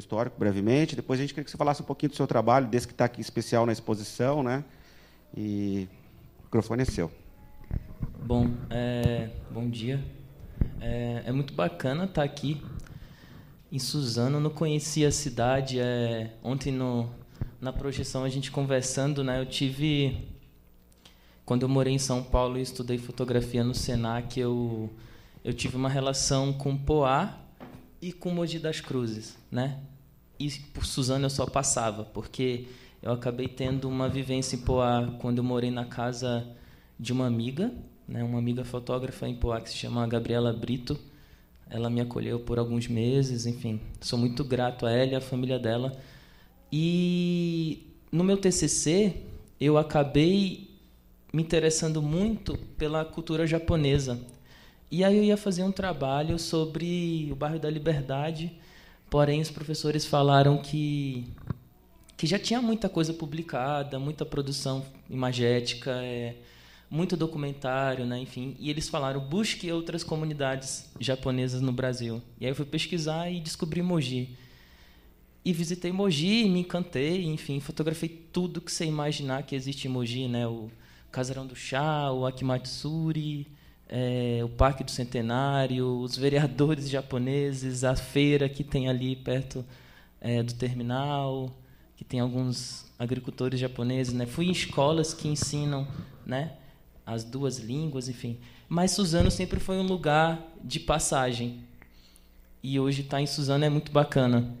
histórico brevemente. Depois a gente queria que você falasse um pouquinho do seu trabalho, desse que está aqui especial na exposição, né? E o microfone é seu. Bom, é, bom dia. É, é, muito bacana estar aqui em Suzano. Não conhecia a cidade. É, ontem no, na projeção a gente conversando, né? Eu tive quando eu morei em São Paulo e estudei fotografia no Senac, eu eu tive uma relação com Poá e com Mogi das Cruzes, né? E por Suzano eu só passava, porque eu acabei tendo uma vivência em Poá quando eu morei na casa de uma amiga, né? Uma amiga fotógrafa em Poá que se chama Gabriela Brito. Ela me acolheu por alguns meses, enfim, sou muito grato a ela e à família dela. E no meu TCC eu acabei me interessando muito pela cultura japonesa e aí eu ia fazer um trabalho sobre o bairro da Liberdade, porém os professores falaram que que já tinha muita coisa publicada, muita produção imagética, é, muito documentário, né, enfim. E eles falaram busque outras comunidades japonesas no Brasil. E aí eu fui pesquisar e descobri Mogi. E visitei Mogi, me encantei, enfim, fotografei tudo que você imaginar que existe em Mogi, né, o Casarão do Chá, o Akimatsuri, é, o Parque do Centenário, os vereadores japoneses, a feira que tem ali perto é, do terminal, que tem alguns agricultores japoneses. Né? Fui em escolas que ensinam né, as duas línguas, enfim. Mas Suzano sempre foi um lugar de passagem. E hoje estar tá em Suzano é muito bacana.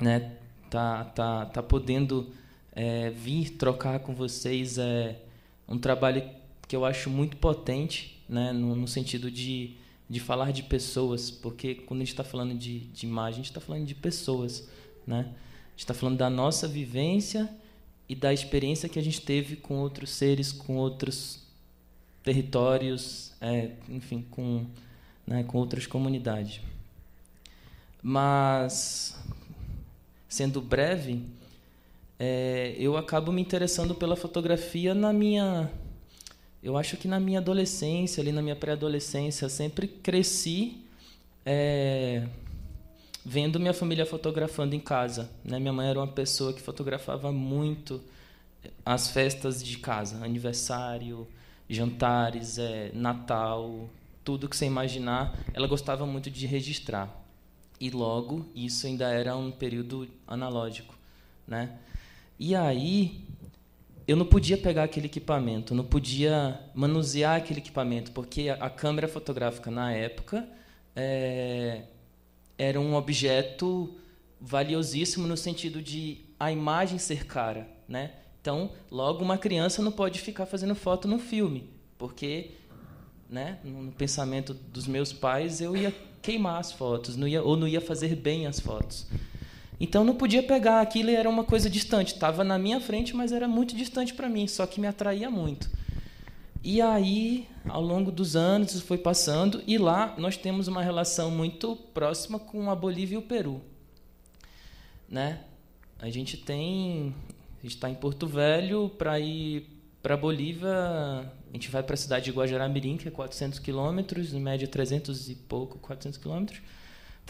Né? Tá, tá, tá podendo é, vir trocar com vocês é um trabalho que eu acho muito potente né, no, no sentido de, de falar de pessoas, porque quando a gente está falando de, de imagem, a gente está falando de pessoas. Né? A gente está falando da nossa vivência e da experiência que a gente teve com outros seres, com outros territórios, é, enfim, com, né, com outras comunidades. Mas, sendo breve, é, eu acabo me interessando pela fotografia na minha eu acho que na minha adolescência, ali na minha pré-adolescência, sempre cresci é, vendo minha família fotografando em casa. Né? Minha mãe era uma pessoa que fotografava muito as festas de casa, aniversário, jantares, é, Natal, tudo que você imaginar. Ela gostava muito de registrar. E logo, isso ainda era um período analógico. Né? E aí, eu não podia pegar aquele equipamento, não podia manusear aquele equipamento, porque a, câmera fotográfica na época é, era um objeto valiosíssimo no sentido de a imagem ser cara, né? Então, logo uma criança não pode ficar fazendo foto no filme, porque, né, no pensamento dos meus pais, eu ia queimar as fotos, não ia, ou não ia fazer bem as fotos. Então não podia pegar aquilo era uma coisa distante. Estava na minha frente, mas era muito distante para mim, só que me atraía muito. E aí, ao longo dos anos, isso foi passando, e lá nós temos uma relação muito próxima com a Bolívia e o Peru. Né? A gente tem. A gente está em Porto Velho para ir para a Bolívia. A gente vai para a cidade de Guajará-Mirim, que é 400 quilômetros, em média 300 e pouco, 400 quilômetros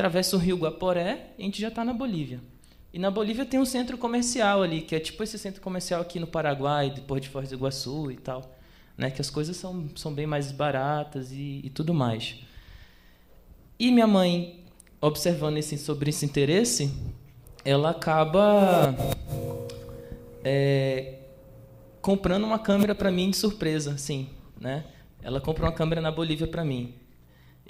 atravessa o rio Guaporé e a gente já está na Bolívia. E na Bolívia tem um centro comercial ali, que é tipo esse centro comercial aqui no Paraguai, depois de Foz do Iguaçu e tal. Né, que as coisas são, são bem mais baratas e, e tudo mais. E minha mãe, observando esse, sobre esse interesse, ela acaba é, comprando uma câmera para mim de surpresa, sim, né? Ela compra uma câmera na Bolívia para mim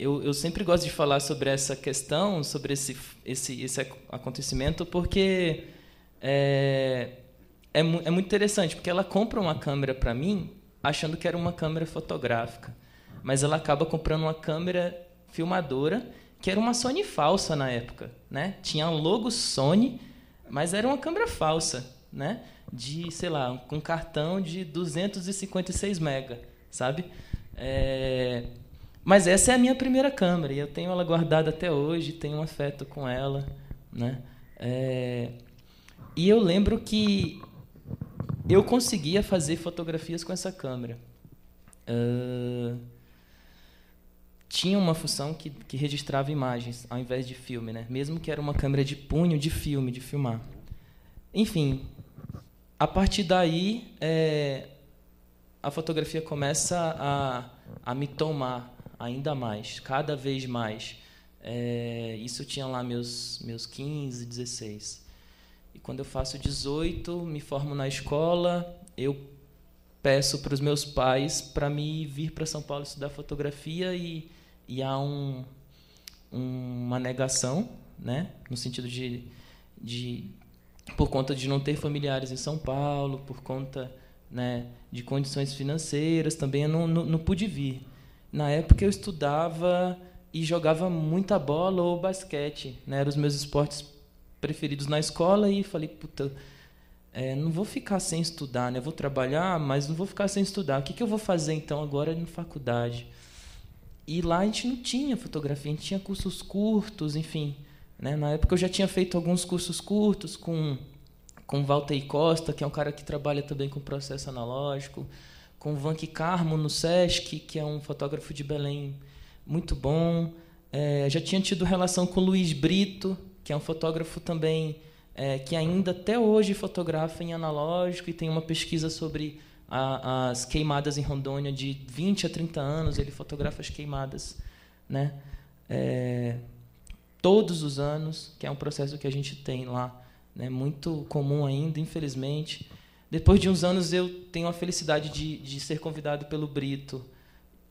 eu, eu sempre gosto de falar sobre essa questão, sobre esse, esse, esse acontecimento, porque é, é, é muito interessante, porque ela compra uma câmera para mim achando que era uma câmera fotográfica, mas ela acaba comprando uma câmera filmadora que era uma Sony falsa na época, né? Tinha logo Sony, mas era uma câmera falsa, né? De, sei lá, com um cartão de 256 mega, sabe? É, mas essa é a minha primeira câmera e eu tenho ela guardada até hoje, tenho um afeto com ela, né? É... E eu lembro que eu conseguia fazer fotografias com essa câmera. Uh... tinha uma função que, que registrava imagens ao invés de filme, né? Mesmo que era uma câmera de punho de filme, de filmar. Enfim, a partir daí é, a fotografia começa a, a me tomar ainda mais, cada vez mais. É, isso tinha lá meus meus 15, 16. E quando eu faço 18, me formo na escola, eu peço para os meus pais para me vir para São Paulo estudar fotografia e e há um, uma negação, né, no sentido de, de por conta de não ter familiares em São Paulo, por conta né, de condições financeiras, também eu não, não, não pude vir. Na época eu estudava e jogava muita bola ou basquete, né, eram os meus esportes preferidos na escola e falei, puta, é, não vou ficar sem estudar, né? Vou trabalhar, mas não vou ficar sem estudar. O que, que eu vou fazer então agora na faculdade? E lá a gente não tinha fotografia, a gente tinha cursos curtos, enfim. Né? Na época eu já tinha feito alguns cursos curtos com com Walter Costa, que é um cara que trabalha também com processo analógico, com Vank Carmo no Sesc, que é um fotógrafo de Belém muito bom. É, já tinha tido relação com Luiz Brito, que é um fotógrafo também é, que ainda até hoje fotografa em analógico e tem uma pesquisa sobre a, as queimadas em Rondônia de 20 a 30 anos, ele fotografa as queimadas, né? É, todos os anos, que é um processo que a gente tem lá, né? muito comum ainda, infelizmente. Depois de uns anos, eu tenho a felicidade de, de ser convidado pelo Brito,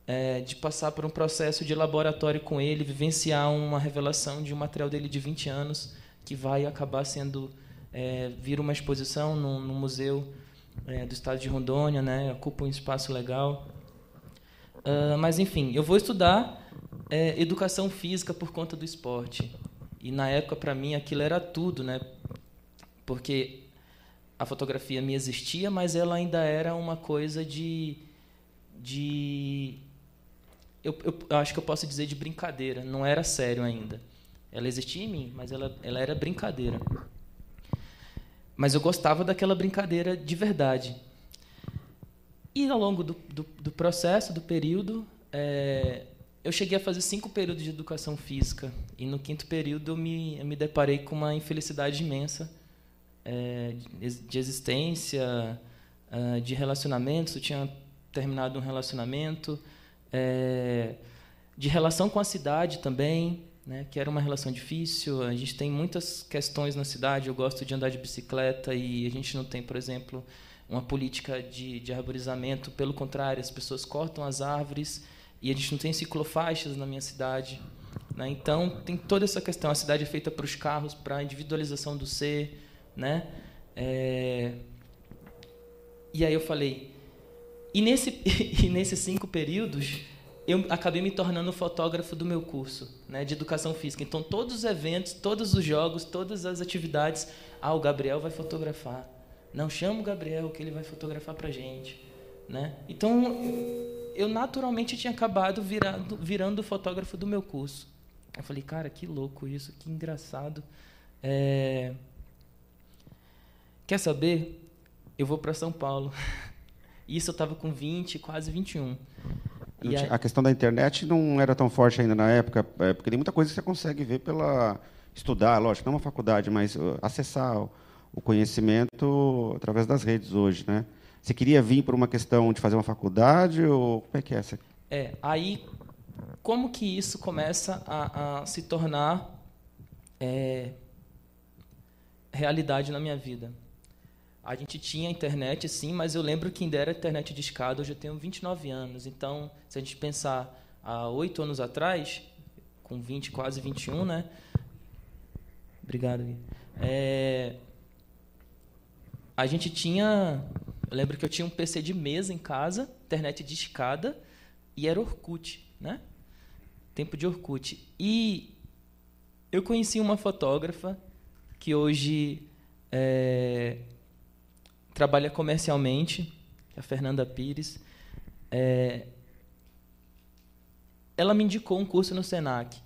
é, de passar por um processo de laboratório com ele, vivenciar uma revelação de um material dele de 20 anos, que vai acabar sendo é, vir uma exposição no, no museu é, do estado de Rondônia, né? ocupa um espaço legal. Uh, mas, enfim, eu vou estudar é, educação física por conta do esporte. E, na época, para mim, aquilo era tudo, né? porque a fotografia me existia, mas ela ainda era uma coisa de. de eu, eu, eu acho que eu posso dizer de brincadeira, não era sério ainda. Ela existia em mim, mas ela, ela era brincadeira. Mas eu gostava daquela brincadeira de verdade. E ao longo do, do, do processo, do período, é, eu cheguei a fazer cinco períodos de educação física. E no quinto período eu me, eu me deparei com uma infelicidade imensa é, de existência, uh, de relacionamentos. Eu tinha terminado um relacionamento, é, de relação com a cidade também né, que era uma relação difícil. A gente tem muitas questões na cidade. Eu gosto de andar de bicicleta e a gente não tem, por exemplo, uma política de, de arborizamento. Pelo contrário, as pessoas cortam as árvores e a gente não tem ciclofaixas na minha cidade. Né? Então, tem toda essa questão. A cidade é feita para os carros, para a individualização do ser. Né? É... E aí eu falei... E, nesse, e nesses cinco períodos eu acabei me tornando fotógrafo do meu curso né, de educação física. Então, todos os eventos, todos os jogos, todas as atividades, ah, o Gabriel vai fotografar. Não, chama o Gabriel que ele vai fotografar para gente. Né? Então, eu naturalmente tinha acabado virando, virando fotógrafo do meu curso. Eu falei, cara, que louco isso, que engraçado. É... Quer saber? Eu vou para São Paulo. Isso eu estava com 20, quase 21. A questão da internet não era tão forte ainda na época, é, porque tem muita coisa que você consegue ver pela estudar, lógico, não uma faculdade, mas uh, acessar o conhecimento através das redes hoje, né? Você queria vir por uma questão de fazer uma faculdade ou como é que é essa? É, aí como que isso começa a, a se tornar é, realidade na minha vida? A gente tinha internet, sim, mas eu lembro que ainda era internet de escada. Hoje eu tenho 29 anos. Então, se a gente pensar há oito anos atrás, com 20, quase 21, né? Obrigado, Gui. É... A gente tinha... Eu lembro que eu tinha um PC de mesa em casa, internet de escada, e era Orkut, né? Tempo de Orkut. E eu conheci uma fotógrafa que hoje... É trabalha comercialmente, a Fernanda Pires. É, ela me indicou um curso no Senac.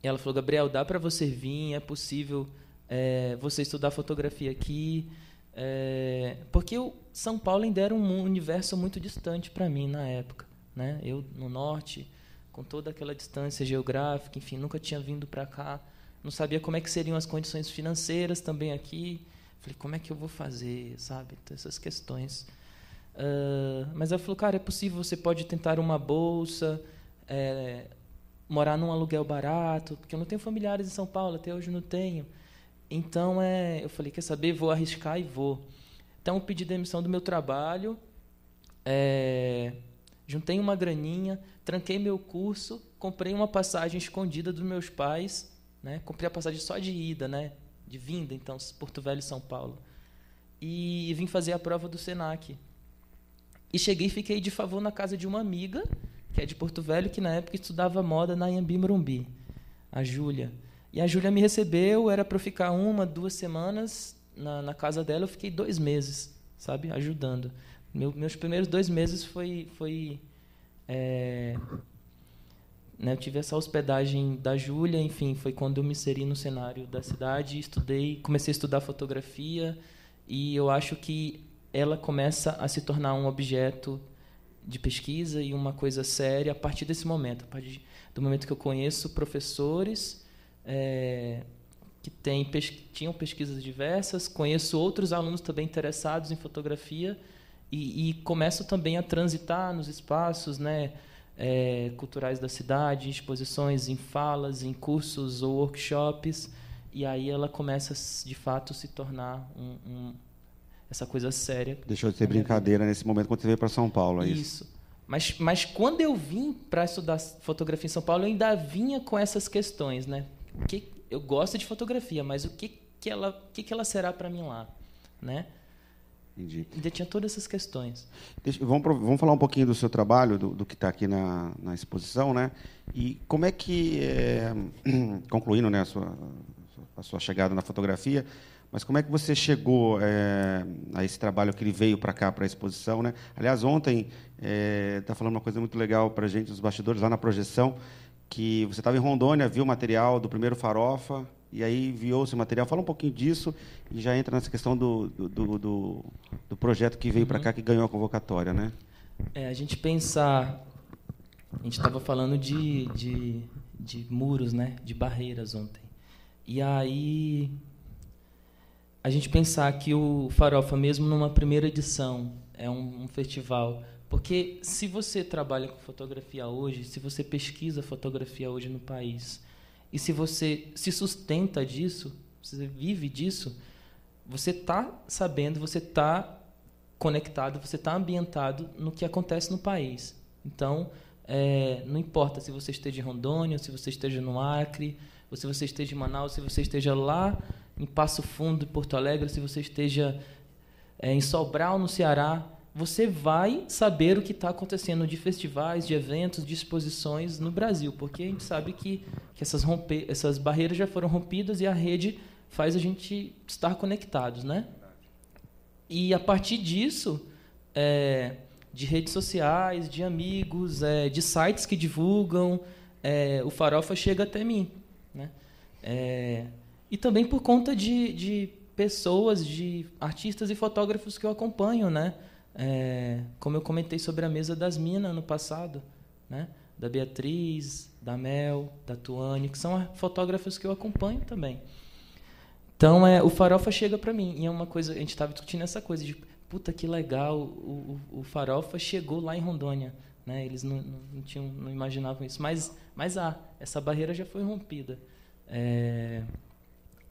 E ela falou, Gabriel, dá para você vir, é possível é, você estudar fotografia aqui. É, porque o São Paulo ainda era um universo muito distante para mim na época. Né? Eu, no norte, com toda aquela distância geográfica, enfim, nunca tinha vindo para cá, não sabia como é que seriam as condições financeiras também aqui. Falei, como é que eu vou fazer, sabe? Então, essas questões. Uh, mas ela falou, cara, é possível, você pode tentar uma bolsa, é, morar num aluguel barato, porque eu não tenho familiares em São Paulo, até hoje não tenho. Então, é, eu falei, quer saber, vou arriscar e vou. Então, eu pedi demissão do meu trabalho, é, juntei uma graninha, tranquei meu curso, comprei uma passagem escondida dos meus pais, né? comprei a passagem só de ida, né? De vinda, então, Porto Velho e São Paulo. E vim fazer a prova do SENAC. E cheguei e fiquei de favor na casa de uma amiga, que é de Porto Velho, que na época estudava moda na Iambi Morumbi, a Júlia. E a Júlia me recebeu, era para ficar uma, duas semanas na, na, casa dela, eu fiquei dois meses, sabe, ajudando. Meu, meus primeiros dois meses foi, foi é, né, eu tive essa hospedagem da Júlia, enfim, foi quando eu me inseri no cenário da cidade, estudei, comecei a estudar fotografia e eu acho que ela começa a se tornar um objeto de pesquisa e uma coisa séria a partir desse momento, a partir do momento que eu conheço professores é, que têm, tinham pesquisas diversas, conheço outros alunos também interessados em fotografia e, e começo também a transitar nos espaços, né? É, culturais da cidade, exposições em falas, em cursos ou workshops, e aí ela começa de fato a se tornar um, um, essa coisa séria. Deixou de ser brincadeira nesse momento quando você veio para São Paulo, é isso? Isso. Mas, mas quando eu vim para estudar fotografia em São Paulo, eu ainda vinha com essas questões, né? Que eu gosto de fotografia, mas o que que ela, que que ela será para mim lá, né? Entendi. Ainda tinha todas essas questões. Deixa, vamos, vamos falar um pouquinho do seu trabalho, do, do que está aqui na, na, exposição, né? E como é que, é, concluindo né, a, sua, a sua chegada na fotografia, mas como é que você chegou é, a esse trabalho que ele veio para cá, para a exposição, né? Aliás, ontem está é, tá falando uma coisa muito legal para a gente, os bastidores, lá na projeção, que você estava em Rondônia, viu o material do primeiro Farofa, e aí enviou-se o material. Fala um pouquinho disso e já entra nessa questão do, do, do, do projeto que veio uhum. para cá, que ganhou a convocatória, né? É, a gente pensar... A gente estava falando de, de, de muros, né? De barreiras ontem. E aí... A gente pensar que o Farofa, mesmo numa primeira edição, é um, um festival... Porque se você trabalha com fotografia hoje, se você pesquisa fotografia hoje no país e se você se sustenta disso, você vive disso, você está sabendo, você está conectado, você está ambientado no que acontece no país. Então, é, não importa se você esteja em Rondônia, se você esteja no Acre, ou se você esteja em Manaus, se você esteja lá em Passo Fundo, Porto Alegre, se você esteja é, em Sobral, no Ceará, você vai saber o que está acontecendo de festivais, de eventos, de exposições no Brasil, porque a gente sabe que, que essas, essas barreiras já foram rompidas e a rede faz a gente estar conectados, né? E a partir disso, é, de redes sociais, de amigos, é, de sites que divulgam, é, o Farofa chega até mim, né? É, e também por conta de, de pessoas, de artistas e fotógrafos que eu acompanho, né? É, como eu comentei sobre a mesa das minas no passado, né? da Beatriz, da Mel, da Tuane, que são fotógrafos que eu acompanho também. Então, é, o Farofa chega para mim, e é uma coisa, a gente estava discutindo essa coisa de, puta que legal, o, o, o Farofa chegou lá em Rondônia. Né? Eles não, não, não, tinham, não imaginavam isso, mas, mas ah, essa barreira já foi rompida. É,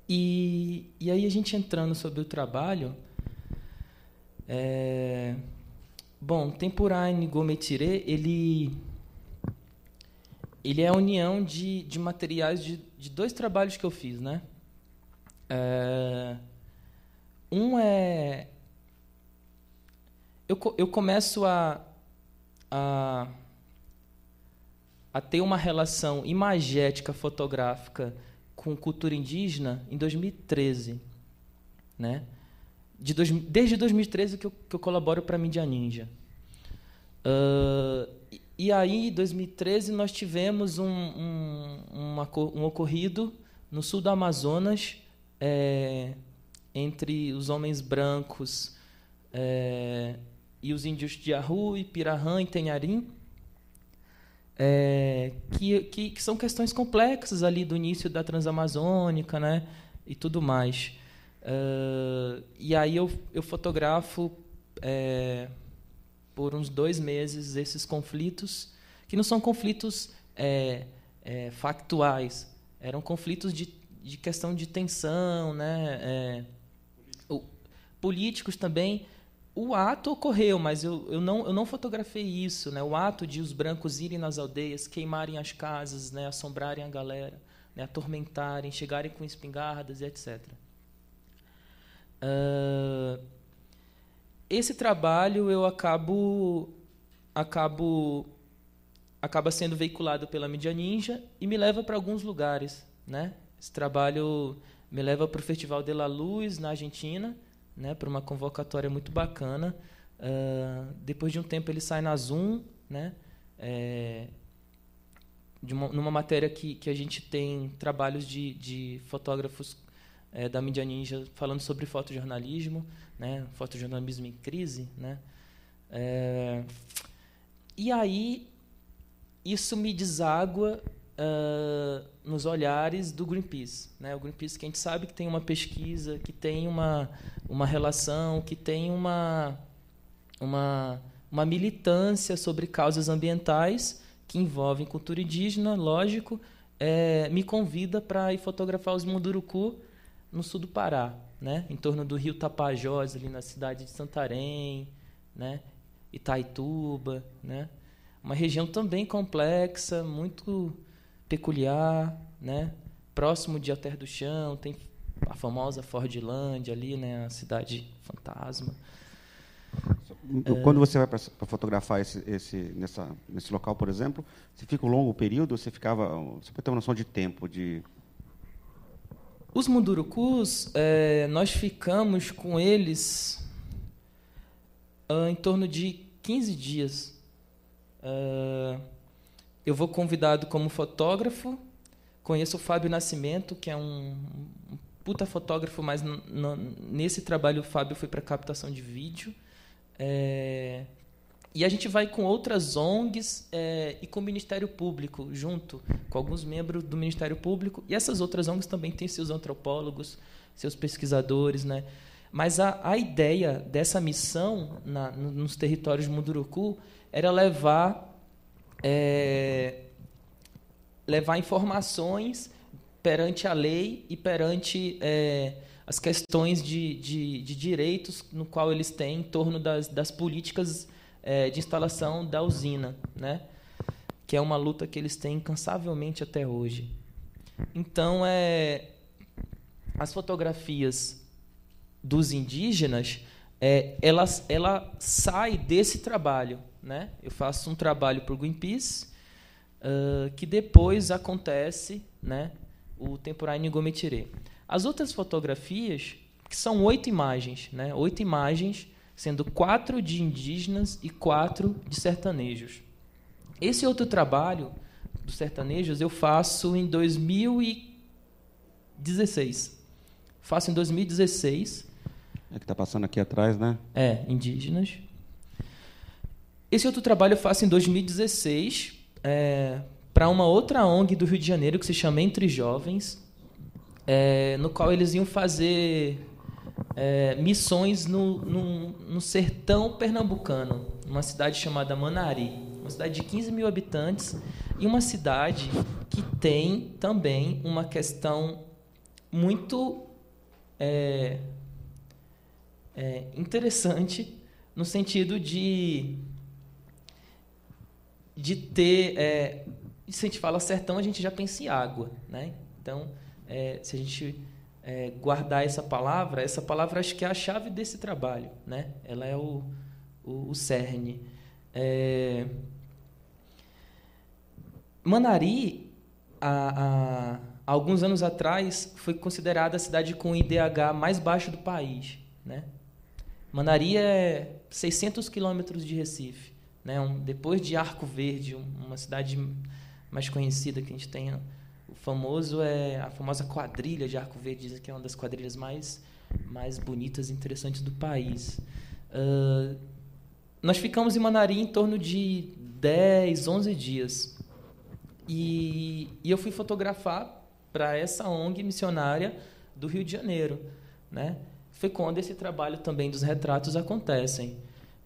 e, e aí a gente entrando sobre o trabalho, é, bom, Tempurain Gometire, ele ele é a união de, de materiais de, de dois trabalhos que eu fiz, né? É, um é eu, eu começo a, a a ter uma relação imagética fotográfica com cultura indígena em 2013, né? De dois, desde 2013 que eu, que eu colaboro para a Mídia Ninja. Uh, e aí, em 2013, nós tivemos um, um, uma, um ocorrido no sul do Amazonas é, entre os homens brancos é, e os índios de Arru, Pirahã e Tenharim. é, que, que, que, são questões complexas ali do início da Transamazônica, né, e tudo mais. Uh, e aí eu, eu fotografo é, por uns dois meses esses conflitos, que não são conflitos é, é, factuais, eram conflitos de, de questão de tensão, né, é, o, políticos também, o ato ocorreu, mas eu, eu, não, eu não fotografei isso. Né? O ato de os brancos irem nas aldeias, queimarem as casas, né? assombrarem a galera, né? atormentarem, chegarem com espingardas etc. Uh, esse trabalho eu acabo acabo acaba sendo veiculado pela mídia ninja e me leva para alguns lugares, né? Esse trabalho me leva para o Festival de la Luz na Argentina, né, para uma convocatória muito bacana. Uh, depois de um tempo ele sai na Zoom, né, é, uma, numa matéria que, que a gente tem trabalhos de, de fotógrafos é, da mídia ninja falando sobre fotojornalismo, né, fotojornalismo em crise, né, é, e aí isso me deságua uh, nos olhares do Greenpeace. Né? O Greenpeace que a gente sabe que tem uma pesquisa, que tem uma, uma relação, que tem uma, uma, uma militância sobre causas ambientais que envolvem cultura indígena, lógico, é, me convida para ir fotografar os Munduruku no sul do Pará, né? em torno do rio Tapajós, ali na cidade de Santarém, né? Itaituba, né? uma região também complexa, muito peculiar, né? Próximo de Alter do Chão, tem a famosa Fordlândia ali, né? A cidade fantasma. Quando você vai para fotografar esse, esse, nessa, nesse local, por exemplo, você fica um longo período? Você ficava, você pode ter uma noção de tempo de os mundurucus, é, nós ficamos com eles uh, em torno de 15 dias. Uh, eu vou convidado como fotógrafo. Conheço o Fábio Nascimento, que é um, um puta fotógrafo, mas nesse trabalho o Fábio foi para captação de vídeo. É, e a gente vai com outras ONGs é, e com o Ministério Público, junto com alguns membros do Ministério Público. E essas outras ONGs também têm seus antropólogos, seus pesquisadores. Né? Mas a, a ideia dessa missão na, nos territórios de Munduruku era levar é, levar informações perante a lei e perante é, as questões de, de, de, direitos no qual eles têm em torno das, das políticas é, de instalação da usina, né? que é uma luta que eles têm incansavelmente até hoje. Então, é, as fotografias dos indígenas, é, ela, ela sai desse trabalho né? Eu faço um trabalho para o Greenpeace, uh, que depois acontece né, o Temporário Nigometirê. As outras fotografias, que são oito imagens, né? oito imagens, sendo quatro de indígenas e quatro de sertanejos. Esse outro trabalho dos sertanejos eu faço em 2016. Faço em 2016. É que está passando aqui atrás, né? É, indígenas. Esse outro trabalho eu faço em 2016 é, para uma outra ONG do Rio de Janeiro que se chama Entre Jovens, é, no qual eles iam fazer é, missões no, no, no, sertão pernambucano, numa cidade chamada Manari, uma cidade de 15 mil habitantes e uma cidade que tem também uma questão muito é, é, interessante no sentido de de ter. É, se a gente fala sertão, a gente já pensa em água. Né? Então, é, se a gente é, guardar essa palavra, essa palavra acho que é a chave desse trabalho. Né? Ela é o, o, o cerne. É... Manari, há, há, alguns anos atrás, foi considerada a cidade com o IDH mais baixo do país. Né? Manari é 600 quilômetros de Recife. Né? Um, depois de Arco Verde, uma cidade mais conhecida que a gente tem, o famoso é a famosa quadrilha de Arco Verde, dizem que é uma das quadrilhas mais mais bonitas e interessantes do país. Uh, nós ficamos em Manari em torno de 10, 11 dias. E, e eu fui fotografar para essa ONG missionária do Rio de Janeiro, né? Foi quando esse trabalho também dos retratos acontecem.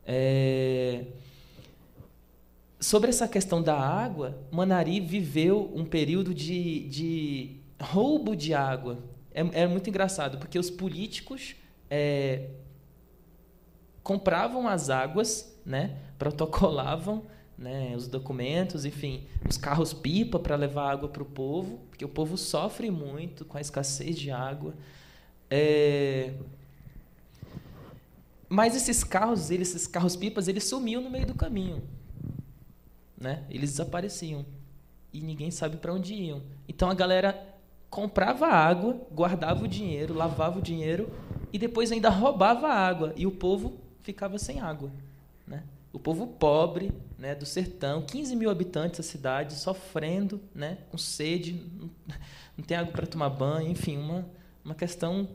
É... Sobre essa questão da água, Manari viveu um período de, de roubo de água. É, é muito engraçado, porque os políticos é, compravam as águas, né, protocolavam né, os documentos, enfim, os carros pipa para levar água para o povo, porque o povo sofre muito com a escassez de água. É... Mas esses carros, eles, esses carros pipas, eles sumiam no meio do caminho, né? Eles desapareciam e ninguém sabe para onde iam. Então a galera comprava água, guardava o dinheiro, lavava o dinheiro e depois ainda roubava água e o povo ficava sem água, né? O povo pobre, né, do sertão, 15 mil habitantes da cidade, sofrendo, né, com sede, não tem água para tomar banho, enfim, uma, uma questão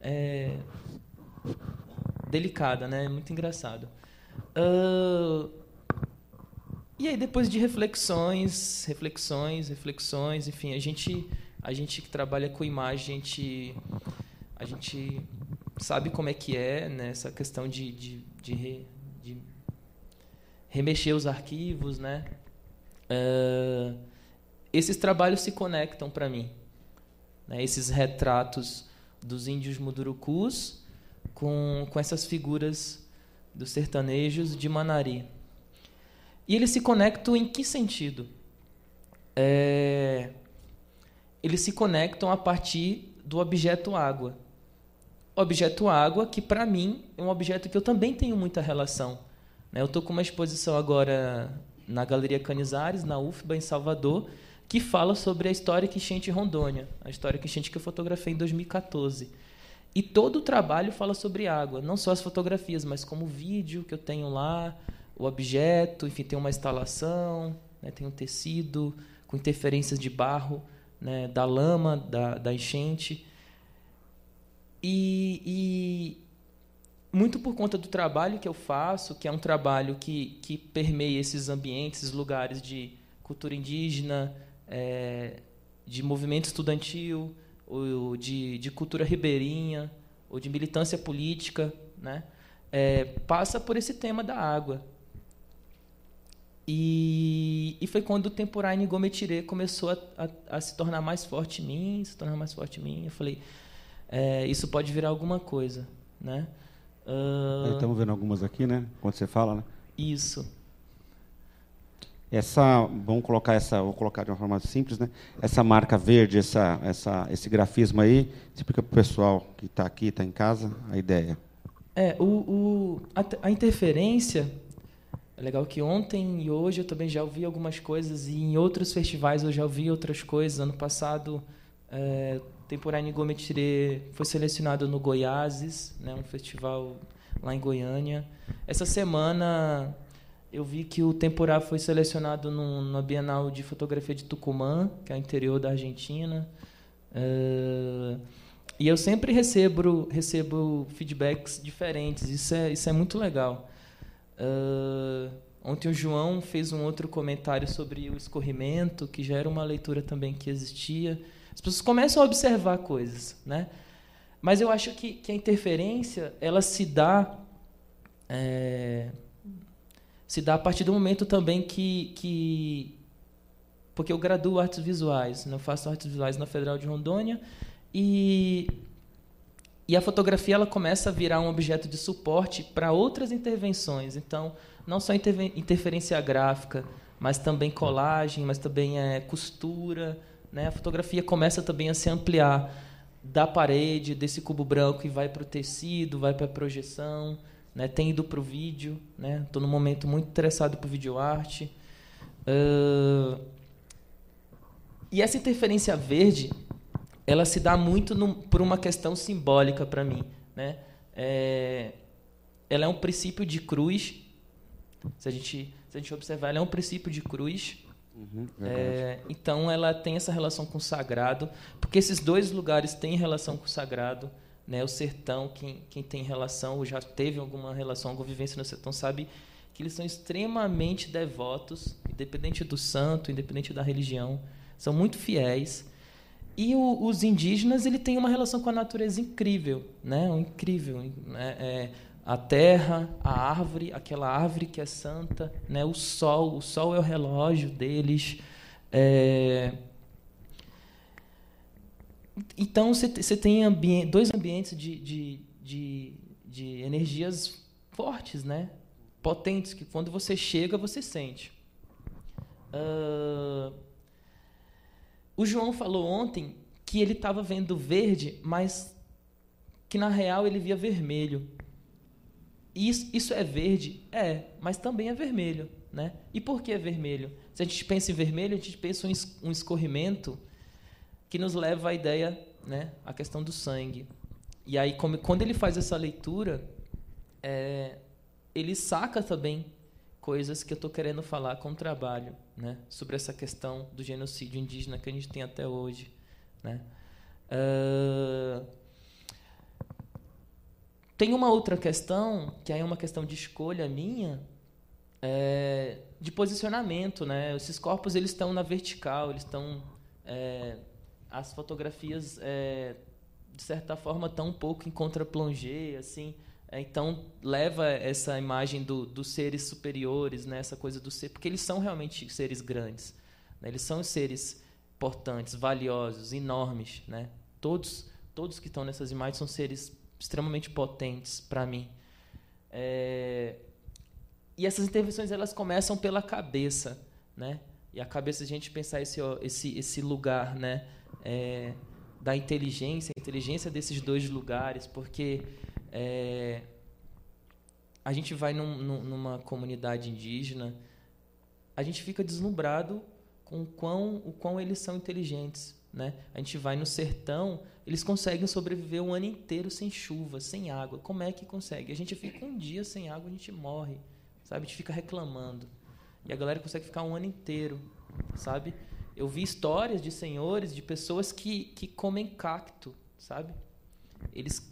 é, delicada, né, muito engraçado. Uh, e aí depois de reflexões, reflexões, reflexões, enfim, a gente a gente que trabalha com imagem, a gente a gente sabe como é que é né, essa questão de, de, de, de remexer os arquivos, né? Uh, esses trabalhos se conectam para mim, né? Esses retratos dos índios mudurucus com com essas figuras dos sertanejos de Manari. E eles se conectam em que sentido? É, eles se conectam a partir do objeto água. objeto água, que para mim é um objeto que eu também tenho muita relação. Né? Eu estou com uma exposição agora na Galeria Canizares, na UFBA, em Salvador, que fala sobre a história Quixente Rondônia, a história Quixente que eu fotografei em 2014. E todo o trabalho fala sobre água, não só as fotografias, mas como o vídeo que eu tenho lá, o objeto, enfim, tem uma instalação, né, tem um tecido com interferências de barro, né, da lama, da, da enchente. E, e, muito por conta do trabalho que eu faço, que é um trabalho que, que permeia esses ambientes, esses lugares de cultura indígena, é, de movimento estudantil, ou de, de cultura ribeirinha, ou de militância política, né? É, passa por esse tema da água. E, e foi quando o Temporai Nigometire começou a, a, a, se tornar mais forte em mim, se tornar mais forte em mim. Eu falei, é, isso pode virar alguma coisa, né? Uh... Estamos vendo algumas aqui, né? Quando você fala, né? Isso. Essa, vamos colocar essa, vou colocar de uma forma simples, né? Essa marca verde, essa, essa, esse grafismo aí, explica para o pessoal que está aqui, está em casa, a ideia. É, o, o a, a, interferência é legal que ontem e hoje eu também já ouvi algumas coisas e em outros festivais eu já ouvi outras coisas. Ano passado é, Temporani Gometire foi selecionado no Goiáses, né, um festival lá em Goiânia. Essa semana eu vi que o Temporá foi selecionado no, na Bienal de Fotografia de Tucumã, que é o interior da Argentina. Uh, e eu sempre recebo, recebo feedbacks diferentes, isso é, isso é muito legal. Uh, ontem o João fez um outro comentário sobre o escorrimento, que já era uma leitura também que existia. As pessoas começam a observar coisas, né? Mas eu acho que, que a interferência ela se dá é, se dá a partir do momento também que, que porque eu graduo artes visuais, né? eu faço artes visuais na Federal de Rondônia e e a fotografia ela começa a virar um objeto de suporte para outras intervenções. Então, não só interferência gráfica, mas também colagem, mas também é costura, né? A fotografia começa também a se ampliar da parede, desse cubo branco e vai para o tecido, vai para a projeção, né? tem ido para o vídeo. Estou né? num momento muito interessado por videoarte. Uh... E essa interferência verde, ela se dá muito no, por uma questão simbólica para mim. Né? É... Ela é um princípio de cruz. Se a gente, se a gente observar, ela é um princípio de cruz Uhum, é, então ela tem essa relação com o sagrado, porque esses dois lugares têm relação com o sagrado. Né? O sertão, quem, quem tem relação, ou já teve alguma relação, alguma vivência no sertão, sabe que eles são extremamente devotos, independente do santo, independente da religião, são muito fiéis. E o, os indígenas ele tem uma relação com a natureza incrível, né? Incrível, né? É, a terra, a árvore, aquela árvore que é santa, né? O sol, o sol é o relógio deles. É... Então você tem ambi dois ambientes de, de, de, de energias fortes, né? potentes, que quando você chega, você sente. Uh, o João falou ontem que ele estava vendo verde, mas que na real ele via vermelho. Isso, isso é verde? É, mas também é vermelho. Né? E por que é vermelho? Se a gente pensa em vermelho, a gente pensa em um escorrimento que nos leva à ideia, né, à questão do sangue. E aí, como, quando ele faz essa leitura, é, ele saca também coisas que eu estou querendo falar com o trabalho, né? Sobre essa questão do genocídio indígena que a gente tem até hoje, né? Uh, tem uma outra questão que aí é uma questão de escolha minha, é, de posicionamento, né? Esses corpos eles estão na vertical, eles estão é, as fotografias é, de certa forma estão um pouco em contra-plongé, assim. É, então leva essa imagem do, dos seres superiores, né? essa coisa do ser, porque eles são realmente seres grandes, né? eles são seres importantes, valiosos, enormes, né? Todos, todos que estão nessas imagens são seres extremamente potentes para mim. É... E essas intervenções elas começam pela cabeça, né? E a cabeça a gente pensar esse esse esse lugar, né? É... da inteligência, a inteligência desses dois lugares, porque é, a gente vai num, numa comunidade indígena, a gente fica deslumbrado com o quão, o quão eles são inteligentes. Né? A gente vai no sertão, eles conseguem sobreviver um ano inteiro sem chuva, sem água. Como é que consegue? A gente fica um dia sem água, a gente morre, sabe? A gente fica reclamando. E a galera consegue ficar um ano inteiro, sabe? Eu vi histórias de senhores, de pessoas que, que comem cacto, sabe? Eles,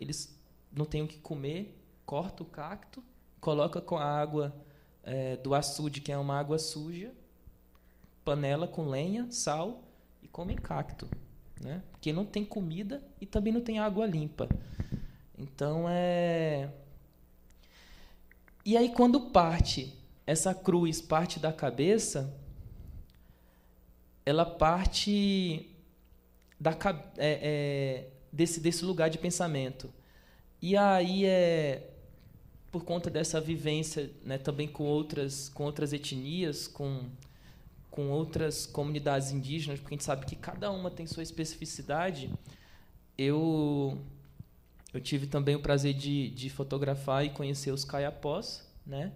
eles não tem o que comer, corta o cacto, coloca com a água é, do açude, que é uma água suja, panela com lenha, sal e comem cacto. Né? Porque não tem comida e também não tem água limpa. Então é. E aí, quando parte, essa cruz parte da cabeça, ela parte da, é, é, desse, desse lugar de pensamento. E aí é por conta dessa vivência, né, também com outras com outras etnias, com com outras comunidades indígenas, porque a gente sabe que cada uma tem sua especificidade. Eu eu tive também o prazer de, de fotografar e conhecer os caiapós, né?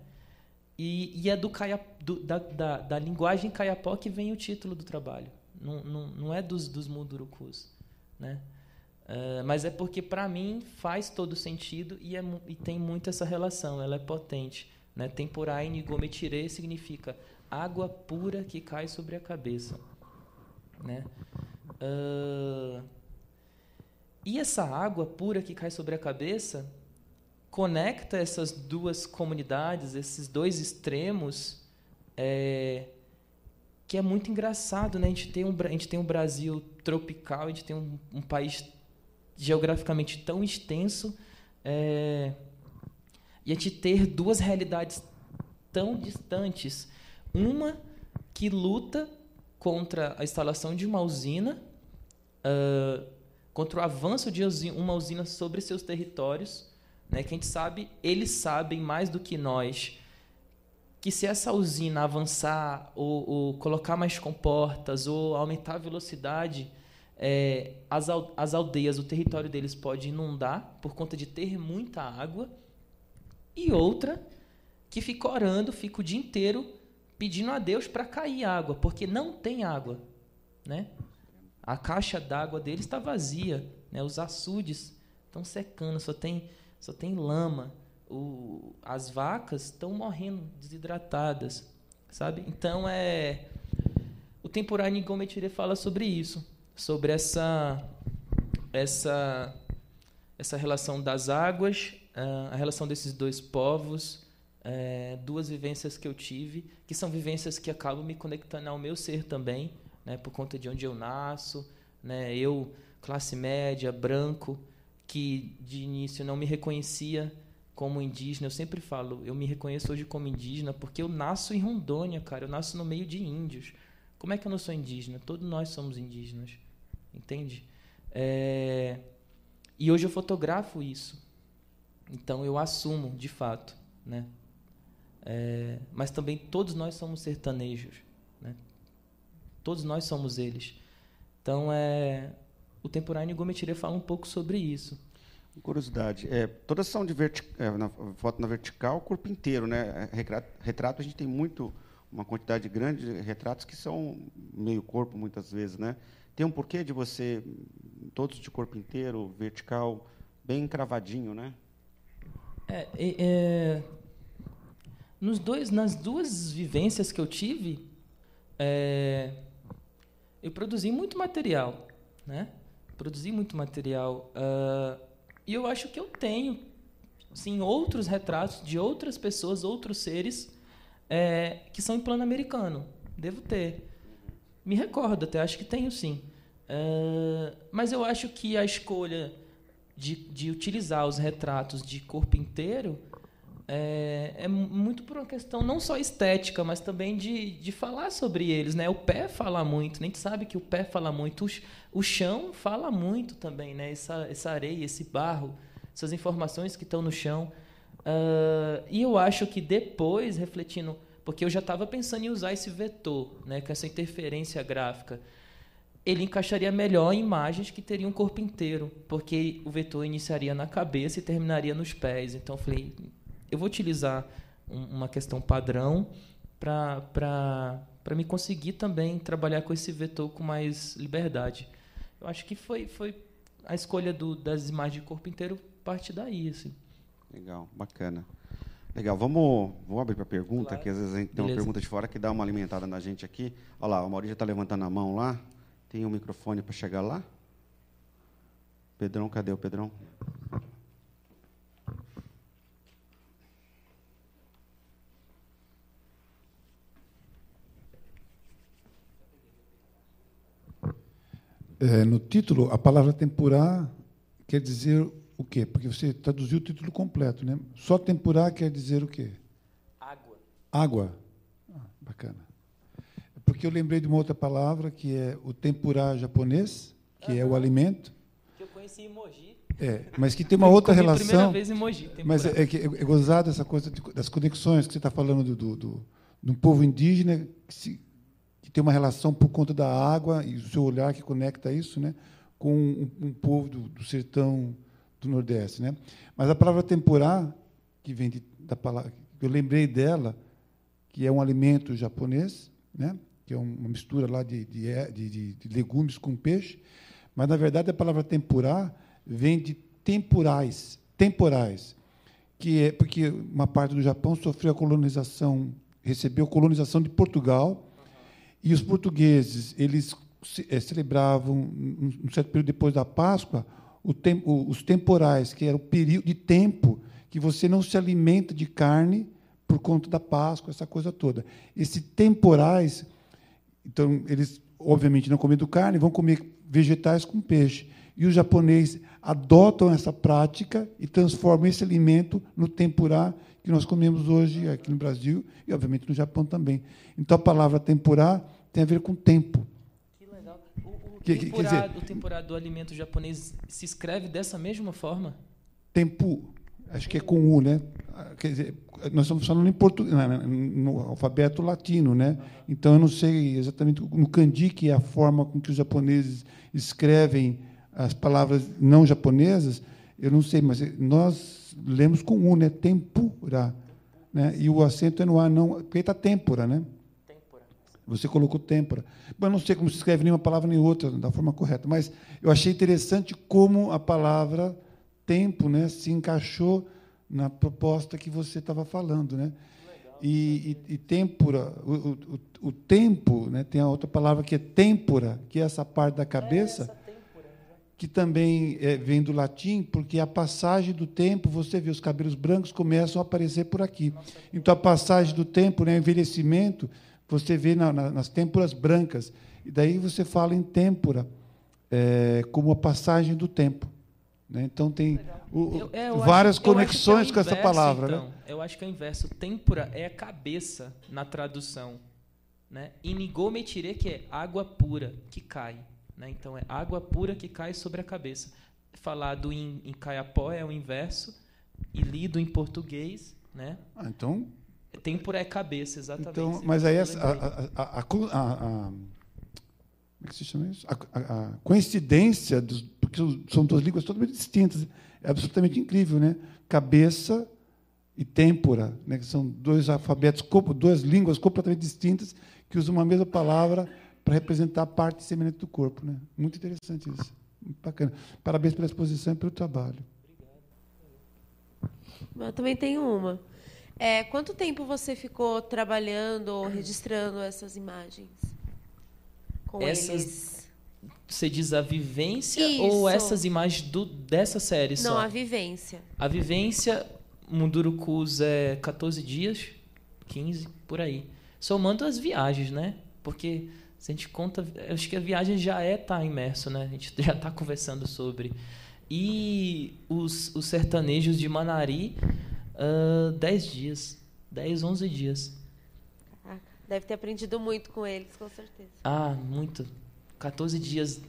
E, e é do, caia, do da, da, da, linguagem caiapó que vem o título do trabalho. Não, não, não é dos, dos mundurucus, né? Uh, mas é porque, para mim, faz todo sentido e, é, e, tem muito essa relação, ela é potente. Né? Temporaine gometire significa água pura que cai sobre a cabeça. Né? Uh, e essa água pura que cai sobre a cabeça conecta essas duas comunidades, esses dois extremos, é, que é muito engraçado. Né? A, gente tem um, a gente tem um Brasil tropical, a gente tem um, um país geograficamente tão extenso é, e a gente ter duas realidades tão distantes. Uma que luta contra a instalação de uma usina, uh, contra o avanço de uma usina sobre seus territórios, né, que a gente sabe, eles sabem mais do que nós, que se essa usina avançar ou, ou colocar mais comportas ou aumentar a velocidade, é, as, as aldeias, o território deles pode inundar por conta de ter muita água, e outra que fica orando, fica o dia inteiro pedindo a Deus para cair água, porque não tem água, né? A caixa d'água deles está vazia, né? Os açudes estão secando, só tem só tem lama. O, as vacas estão morrendo desidratadas, sabe? Então é o temporário Nigometire fala sobre isso sobre essa essa essa relação das águas, a relação desses dois povos, é, duas vivências que eu tive, que são vivências que acabam me conectando ao meu ser também, né, por conta de onde eu nasço, né, eu classe média, branco, que de início não me reconhecia como indígena. Eu sempre falo, eu me reconheço hoje como indígena porque eu nasço em Rondônia, cara, eu nasço no meio de índios. Como é que eu não sou indígena? Todos nós somos indígenas, entende? É... E hoje eu fotografo isso. Então eu assumo, de fato, né? É, mas também todos nós somos sertanejos, né? Todos nós somos eles. Então é o Temporâneo Gometire fala um pouco sobre isso. Curiosidade, é, todas são de é, na, foto na vertical, corpo inteiro, né? Retrato, retrato a gente tem muito uma quantidade grande de retratos que são meio corpo muitas vezes, né? Tem um porquê de você todos de corpo inteiro, vertical, bem cravadinho, né? É, é, nos dois, nas duas vivências que eu tive, é, eu produzi muito material, né? Produzi muito material uh, e eu acho que eu tenho, sim, outros retratos de outras pessoas, outros seres é, que são em plano americano. Devo ter. Me recordo até, acho que tenho sim. Uh, mas eu acho que a escolha de, de utilizar os retratos de corpo inteiro é, é, muito por uma questão não só estética, mas também de, de falar sobre eles. Né? O pé fala muito, nem sabe que o pé fala muito. O, o chão fala muito também, né? essa, essa areia, esse barro, essas informações que estão no chão. Uh, e eu acho que depois, refletindo, porque eu já estava pensando em usar esse vetor, né, com essa interferência gráfica ele encaixaria melhor em imagens que teriam um corpo inteiro, porque o vetor iniciaria na cabeça e terminaria nos pés. Então eu falei, eu vou utilizar um, uma questão padrão para me conseguir também trabalhar com esse vetor com mais liberdade. Eu acho que foi, foi a escolha do, das imagens de corpo inteiro parte daí. Assim. Legal, bacana. Legal, vamos, vamos abrir para pergunta, claro. que às vezes a gente tem uma pergunta de fora que dá uma alimentada na gente aqui. Olha lá, o Maurício já está levantando a mão lá. Tem um microfone para chegar lá? Pedrão, cadê o Pedrão? É, no título, a palavra tempurá quer dizer o quê? Porque você traduziu o título completo, né? Só tempurá quer dizer o quê? Água. Água. Ah, bacana porque eu lembrei de uma outra palavra, que é o tempurá japonês, que uhum. é o alimento. Que eu conheci em Mogi. É, mas que tem uma outra relação. Primeira vez em Mogi, mas é, é, é, é gozado essa coisa de, das conexões que você está falando do, do, do, do povo indígena que, se, que, tem uma relação por conta da água e o seu olhar que conecta isso, né, com um, um povo do, do, sertão do Nordeste, né. Mas a palavra tempurá que vem de, da palavra, eu lembrei dela, que é um alimento japonês, né, que é uma mistura lá de, de, de, de legumes com peixe, mas, na verdade, a palavra tempurá vem de temporais, temporais, que é porque uma parte do Japão sofreu a colonização, recebeu colonização de Portugal, e os portugueses eles é, celebravam, um certo período depois da Páscoa, os temporais, que era o período de tempo que você não se alimenta de carne por conta da Páscoa, essa coisa toda. Esses temporais então, eles, obviamente, não comendo carne, vão comer vegetais com peixe. E os japoneses adotam essa prática e transformam esse alimento no tempurá que nós comemos hoje aqui no Brasil e, obviamente, no Japão também. Então, a palavra tempurá tem a ver com tempo. Que legal. O, o, que, tempurá, dizer, o tempurá do alimento japonês se escreve dessa mesma forma? Tempo, acho que é com U, né? Quer dizer, nós estamos falando em português, no alfabeto latino, né? Então eu não sei exatamente no kanji que é a forma com que os japoneses escrevem as palavras não japonesas, eu não sei, mas nós lemos com u, né? Tempura, né? E o acento é no a, não, porque está tempura, né? Você colocou tempura. Bom, eu não sei como se escreve nenhuma palavra nem outra da forma correta, mas eu achei interessante como a palavra tempo, né, se encaixou na proposta que você estava falando, né? E, e, e tempura, o, o, o, tempo, né? Tem a outra palavra que é têmpora, que é essa parte da cabeça. É que também é, vem do latim, porque a passagem do tempo, você vê os cabelos brancos começam a aparecer por aqui. Então, a passagem do tempo, né, o envelhecimento, você vê na, na, nas têmporas brancas. E daí você fala em têmpora é, como a passagem do tempo. Né? Então, tem o, eu, é, eu várias acho, conexões é com essa palavra. Então. Né? Eu acho que é o inverso. Têmpora é a cabeça na tradução. Né? Inigometire, que é água pura que cai. Né? Então, é água pura que cai sobre a cabeça. Falado em, em caiapó é o inverso, e lido em português. Né? Ah, então. Tempura é cabeça, exatamente. Então, mas aí a, a, a, a, como é que se chama isso? A, coincidência, dos, porque são duas línguas totalmente distintas, é absolutamente incrível, né? Cabeça e têmpora, né? que são dois alfabetos, duas línguas completamente distintas que usam uma mesma palavra para representar a parte semelhante do corpo. Né? Muito interessante isso. Muito bacana. Parabéns pela exposição e pelo trabalho. Eu também tenho uma. É, quanto tempo você ficou trabalhando ou registrando essas imagens com essas, eles? Você diz a vivência Isso. ou essas imagens do, dessa série Não, só? a vivência. A vivência, Mundurucus é 14 dias, 15, por aí. Somando as viagens, né? Porque se a gente conta, acho que a viagem já é estar tá imerso, né? A gente já está conversando sobre. E os, os sertanejos de Manari, uh, 10 dias. 10, 11 dias. Deve ter aprendido muito com eles, com certeza. Ah, muito. 14 dias